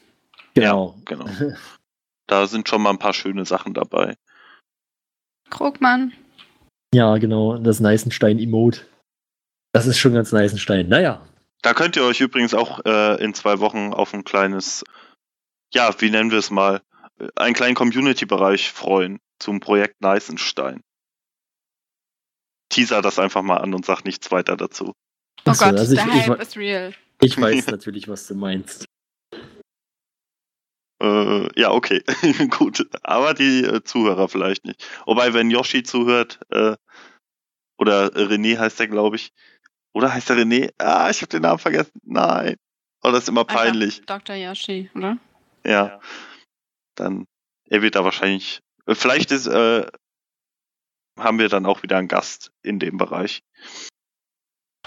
Genau. Ja, genau. da sind schon mal ein paar schöne Sachen dabei. Krugmann. Ja, genau. Das Neißenstein-Emote. Das ist schon ganz Neißenstein. Naja. Da könnt ihr euch übrigens auch äh, in zwei Wochen auf ein kleines, ja, wie nennen wir es mal, einen kleinen Community-Bereich freuen zum Projekt Neisenstein. Teaser das einfach mal an und sag nichts weiter dazu. Oh Achso, Gott, also der ich, Hype ich, ist real. Ich weiß natürlich, was du meinst. Äh, ja, okay. Gut. Aber die äh, Zuhörer vielleicht nicht. Wobei, wenn Yoshi zuhört, äh, oder René heißt er, glaube ich. Oder heißt er René? Ah, ich habe den Namen vergessen. Nein. Oh, das ist immer peinlich. Dr. Yoshi, oder? Ja. ja dann er wird da wahrscheinlich, äh, vielleicht ist, äh, haben wir dann auch wieder einen Gast in dem Bereich.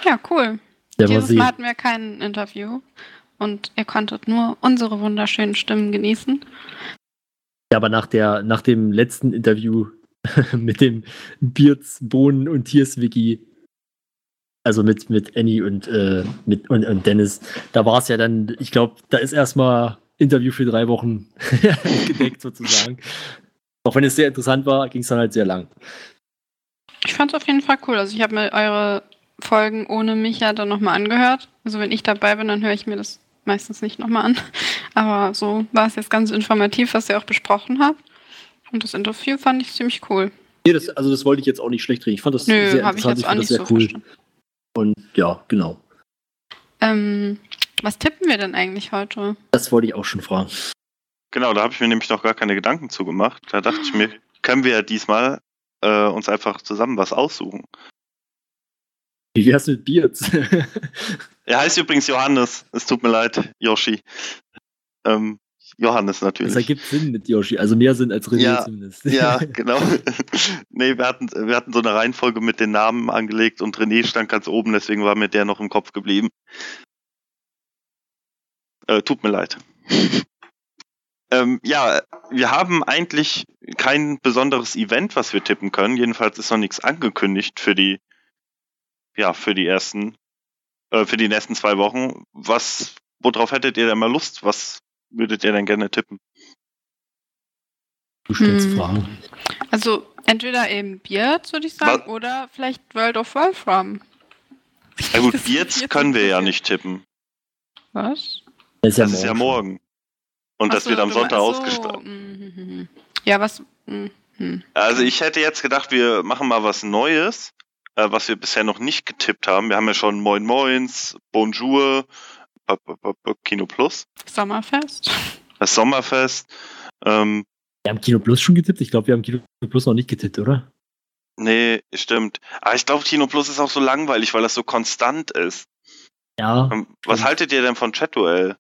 Ja, cool. Ja, Dieses Mal hatten wir kein Interview und ihr konntet nur unsere wunderschönen Stimmen genießen. Ja, aber nach, der, nach dem letzten Interview mit dem Beards, Bohnen und Tiers-Wiki, also mit, mit Annie und, äh, mit, und, und Dennis, da war es ja dann, ich glaube, da ist erstmal Interview für drei Wochen gedeckt sozusagen. Auch wenn es sehr interessant war, ging es dann halt sehr lang. Ich fand es auf jeden Fall cool. Also ich habe mir eure Folgen ohne mich ja dann nochmal angehört. Also wenn ich dabei bin, dann höre ich mir das meistens nicht nochmal an. Aber so war es jetzt ganz informativ, was ihr auch besprochen habt. Und das Interview fand ich ziemlich cool. Nee, das, also das wollte ich jetzt auch nicht schlecht reden. Ich fand das Nö, sehr interessant. Ich, ich fand das sehr so cool. Verstanden. Und ja, genau. Ähm, was tippen wir denn eigentlich heute? Das wollte ich auch schon fragen. Genau, da habe ich mir nämlich noch gar keine Gedanken zu gemacht. Da dachte ich mir, können wir ja diesmal äh, uns einfach zusammen was aussuchen. Wie wär's mit Beards? er heißt übrigens Johannes. Es tut mir leid, Yoshi. Ähm, Johannes natürlich. Das ergibt Sinn mit Yoshi, also mehr Sinn als René ja, zumindest. Ja, genau. nee, wir hatten, wir hatten so eine Reihenfolge mit den Namen angelegt und René stand ganz oben, deswegen war mir der noch im Kopf geblieben. Äh, tut mir leid. ähm, ja, wir haben eigentlich kein besonderes Event, was wir tippen können. Jedenfalls ist noch nichts angekündigt für die, ja, für die ersten, äh, für die nächsten zwei Wochen. Was, worauf hättet ihr denn mal Lust? Was würdet ihr denn gerne tippen? Du stellst hm. Fragen. Also entweder eben Beards, würde ich sagen, was? oder vielleicht World of Wolfram. Na gut, Beards können wir ja nicht tippen. Was? Das ist ja, das ist ja morgen. Und Ach das so, wird am Sonntag so. ausgestrahlt. Mhm. Ja, was. Mhm. Also ich hätte jetzt gedacht, wir machen mal was Neues. äh, was wir bisher noch nicht getippt haben. Wir haben ja schon Moin Moins, Bonjour, Kino Plus, Sommerfest. das Sommerfest. Ähm, Wir haben Kino Plus schon getippt. Ich glaube, wir haben Kino Plus noch nicht getippt, oder? nee, stimmt. Aber ich glaube, Kino Plus ist auch so langweilig, weil das so konstant ist. Ja. Ähm, was Stimmt. haltet ihr denn von Chatduell?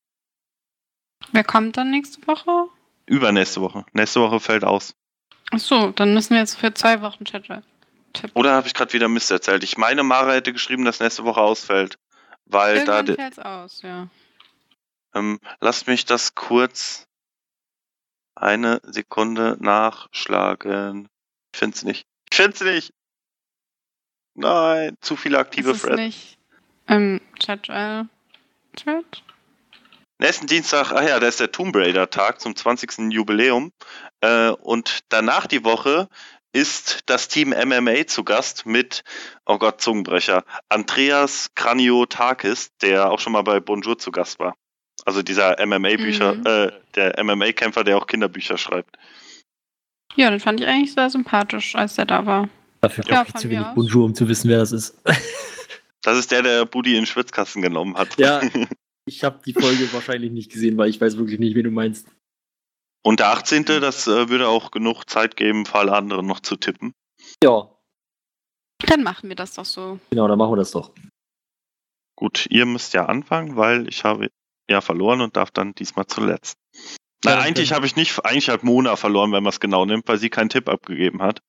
Wer kommt dann nächste Woche? Übernächste Woche. Nächste Woche fällt aus. Ach so, dann müssen wir jetzt für zwei Wochen Chat tippen. Oder habe ich gerade wieder Mist erzählt? Ich meine, Mara hätte geschrieben, dass nächste Woche ausfällt. Weil da. Irgendwann de- fällt's aus, ja. Ähm, lasst mich das kurz eine Sekunde nachschlagen. Ich find's nicht. Ich find's nicht. Nein, zu viele aktive Ist Threads. nicht ähm, Chat Chat? Nächsten Dienstag, ach ja, da ist der Tomb Raider Tag zum 20. Jubiläum. Äh, und danach die Woche ist das Team MMA zu Gast mit, oh Gott, Zungenbrecher, Andreas Kraniotakis, der auch schon mal bei Bonjour zu Gast war. Also dieser MMA-Bücher, Mhm. äh, der MMA-Kämpfer, der auch Kinderbücher schreibt. Ja, den fand ich eigentlich sehr sympathisch, als der da war. Dafür Ja, ja, ich zu wenig aus. Bonjour, um zu wissen, wer das ist. Das ist der, der Budi in den Schwitzkasten genommen hat. Ja. ich habe die Folge wahrscheinlich nicht gesehen, weil ich weiß wirklich nicht, wen du meinst. Und der 18., das äh, würde auch genug Zeit geben, für alle anderen noch zu tippen. Ja, Dann machen wir das doch so. genau, dann machen wir das doch. Gut, ihr müsst ja anfangen, weil ich habe ja verloren und darf dann diesmal zuletzt. Ja, Nein, dann- eigentlich habe ich nicht, eigentlich hat Mona verloren, wenn man es genau nimmt, weil sie keinen Tipp abgegeben hat.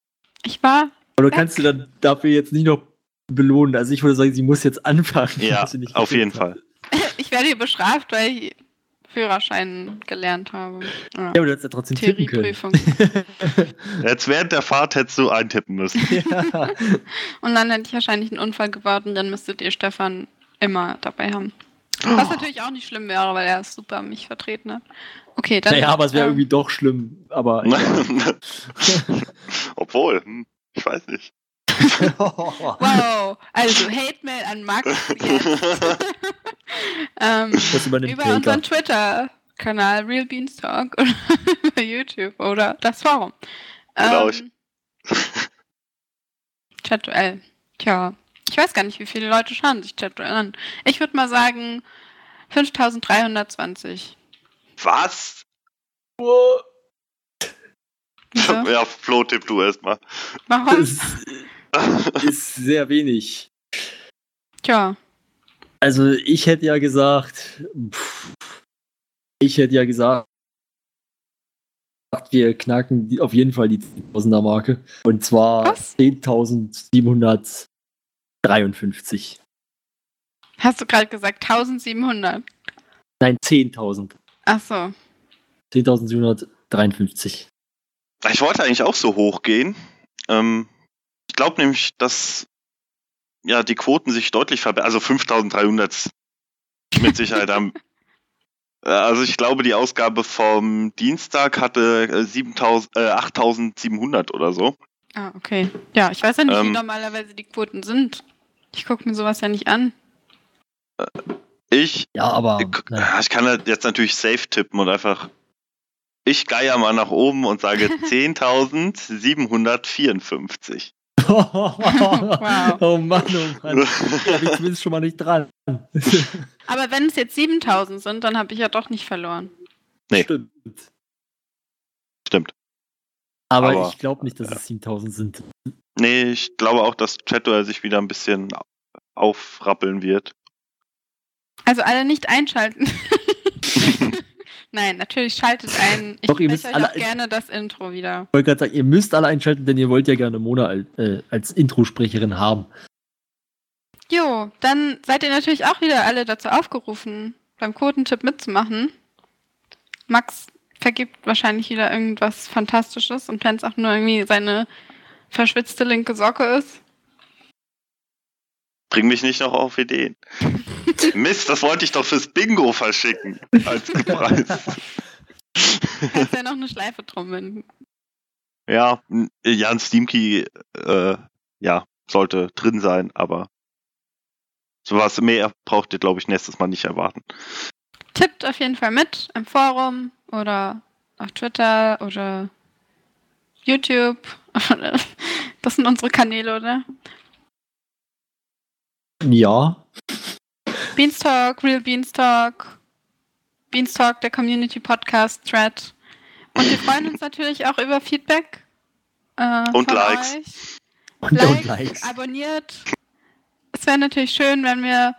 Ich war. Aber du kannst du dann dafür jetzt nicht noch belohnen. Also ich würde sagen, sie muss jetzt anfangen. Ja, auf jeden hat. äh, Ich werde hier bestraft, weil ich Führerschein gelernt habe. Ja. Ja, aber du hättest ja trotzdem tippen können. Theorieprüfung. Jetzt während der Fahrt hättest du eintippen müssen. ja. Und dann hätte ich wahrscheinlich einen Unfall gebaut und dann müsstet ihr Stefan immer dabei haben. Was natürlich auch nicht schlimm wäre, weil er super mich vertreten hat. Okay, dann. Naja, aber es wäre ähm, irgendwie doch schlimm. Aber Obwohl, hm, ich weiß nicht. Wow, also Hate Mail an Max ähm, über Baker. unseren Twitter-Kanal Real Beanstalk oder über YouTube oder das Forum. Genau, Ähm, Chatduell. Tja, ich weiß gar nicht, wie viele Leute schauen sich Chatduell an. Ich würde mal sagen 5320. Was? Wieso? Ja, Flo, tipp du erstmal. Warum? Ist sehr wenig. Tja, Also ich hätte ja gesagt, pff, ich hätte ja gesagt, wir knacken die, auf jeden Fall die 10.000er Marke. Und zwar Was? 10.753. hast du gerade gesagt 1700? Nein, 10.000. Ach so. 10.753. Ich wollte eigentlich auch so hoch gehen. Ähm, glaube nämlich, dass ja die Quoten sich deutlich verbessern. Also 5300 mit Sicherheit am. Äh, Also ich glaube, die Ausgabe vom Dienstag hatte äh, 7000, äh, 8700 oder so. Ah, okay. Ja, ich weiß ja nicht, wie Ähm. normalerweise die Quoten sind. Ich gucke mir sowas ja nicht an. Ich, Ja, aber ich, nein. ich kann halt jetzt natürlich safe tippen und einfach. Ich geier mal nach oben und sage 10.754. Wow. Oh Mann, oh Mann. Da bin ich zumindest schon mal nicht dran. Aber wenn es jetzt 7000 sind, dann habe ich ja doch nicht verloren. Nee. Stimmt. Stimmt. Aber, Aber- ich glaube nicht, dass es 7000 sind. Nee, ich glaube auch, dass Chatware sich wieder ein bisschen aufrappeln wird. Also alle nicht einschalten. Nein, natürlich schaltet ein. Ich Doch, ihr müsst euch alle auch gerne das Intro wieder. Ich wollte gerade sagen, ihr müsst alle einschalten, denn ihr wollt ja gerne Mona als, äh, als Introsprecherin haben. Jo, dann seid ihr natürlich auch wieder alle dazu aufgerufen, beim Quotentipp mitzumachen. Max vergibt wahrscheinlich wieder irgendwas Fantastisches und wenn es auch nur irgendwie seine verschwitzte linke Socke ist. Bring mich nicht noch auf Ideen. Mist, das wollte ich doch fürs Bingo verschicken. Als Preis. Kannst ja noch eine Schleife drum binden. ja, m, Jan Stiemki, äh, ja, sollte drin sein, aber sowas mehr braucht ihr, glaube ich, nächstes Mal nicht erwarten. Tippt auf jeden Fall mit im Forum oder auf Twitter oder YouTube. Das sind unsere Kanäle, oder? Ja. Beanstalk, Real Beanstalk, Beanstalk, der Community Podcast Thread. Und wir freuen uns natürlich auch über Feedback. Äh, Und von Likes. Euch. Und, Likes, und Likes. abonniert. Es wäre natürlich schön, wenn wir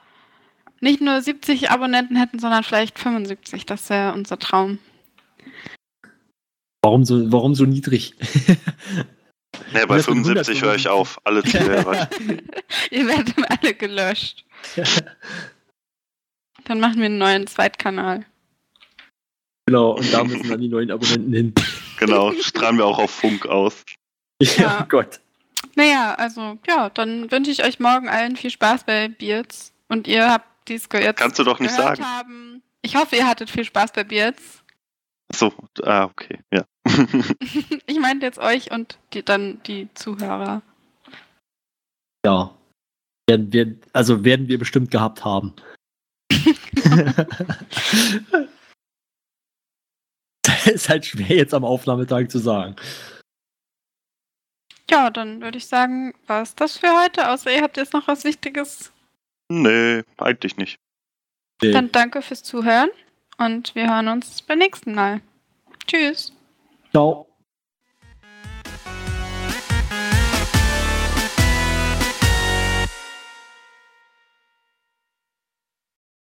nicht nur 70 Abonnenten hätten, sondern vielleicht 75. Das wäre unser Traum. Warum so, warum so niedrig? Nee, bei Das mit 75 höre ich 175. auf. Alle Zuhörer. Ihr werdet alle gelöscht. Dann machen wir einen neuen Zweitkanal. genau, und da müssen dann die neuen Abonnenten hin. genau, strahlen wir auch auf Funk aus. Ja, Ja. oh Gott. Naja, also ja, dann wünsche ich euch morgen allen viel Spaß bei Beards. Und ihr habt dies jetzt Kannst du doch nicht sagen. haben. Ich hoffe, ihr hattet viel Spaß bei Beards. So, ah, okay, ja. ich meinte jetzt euch und die, dann die Zuhörer. Ja. Werden, werden, also werden wir bestimmt gehabt haben. das ist halt schwer jetzt am Aufnahmetag zu sagen. Ja, dann würde ich sagen, war es das für heute. Außer ihr habt jetzt noch was Wichtiges. nee, eigentlich nicht. Nee. Dann danke fürs Zuhören und wir hören uns beim nächsten Mal. Tschüss. 刀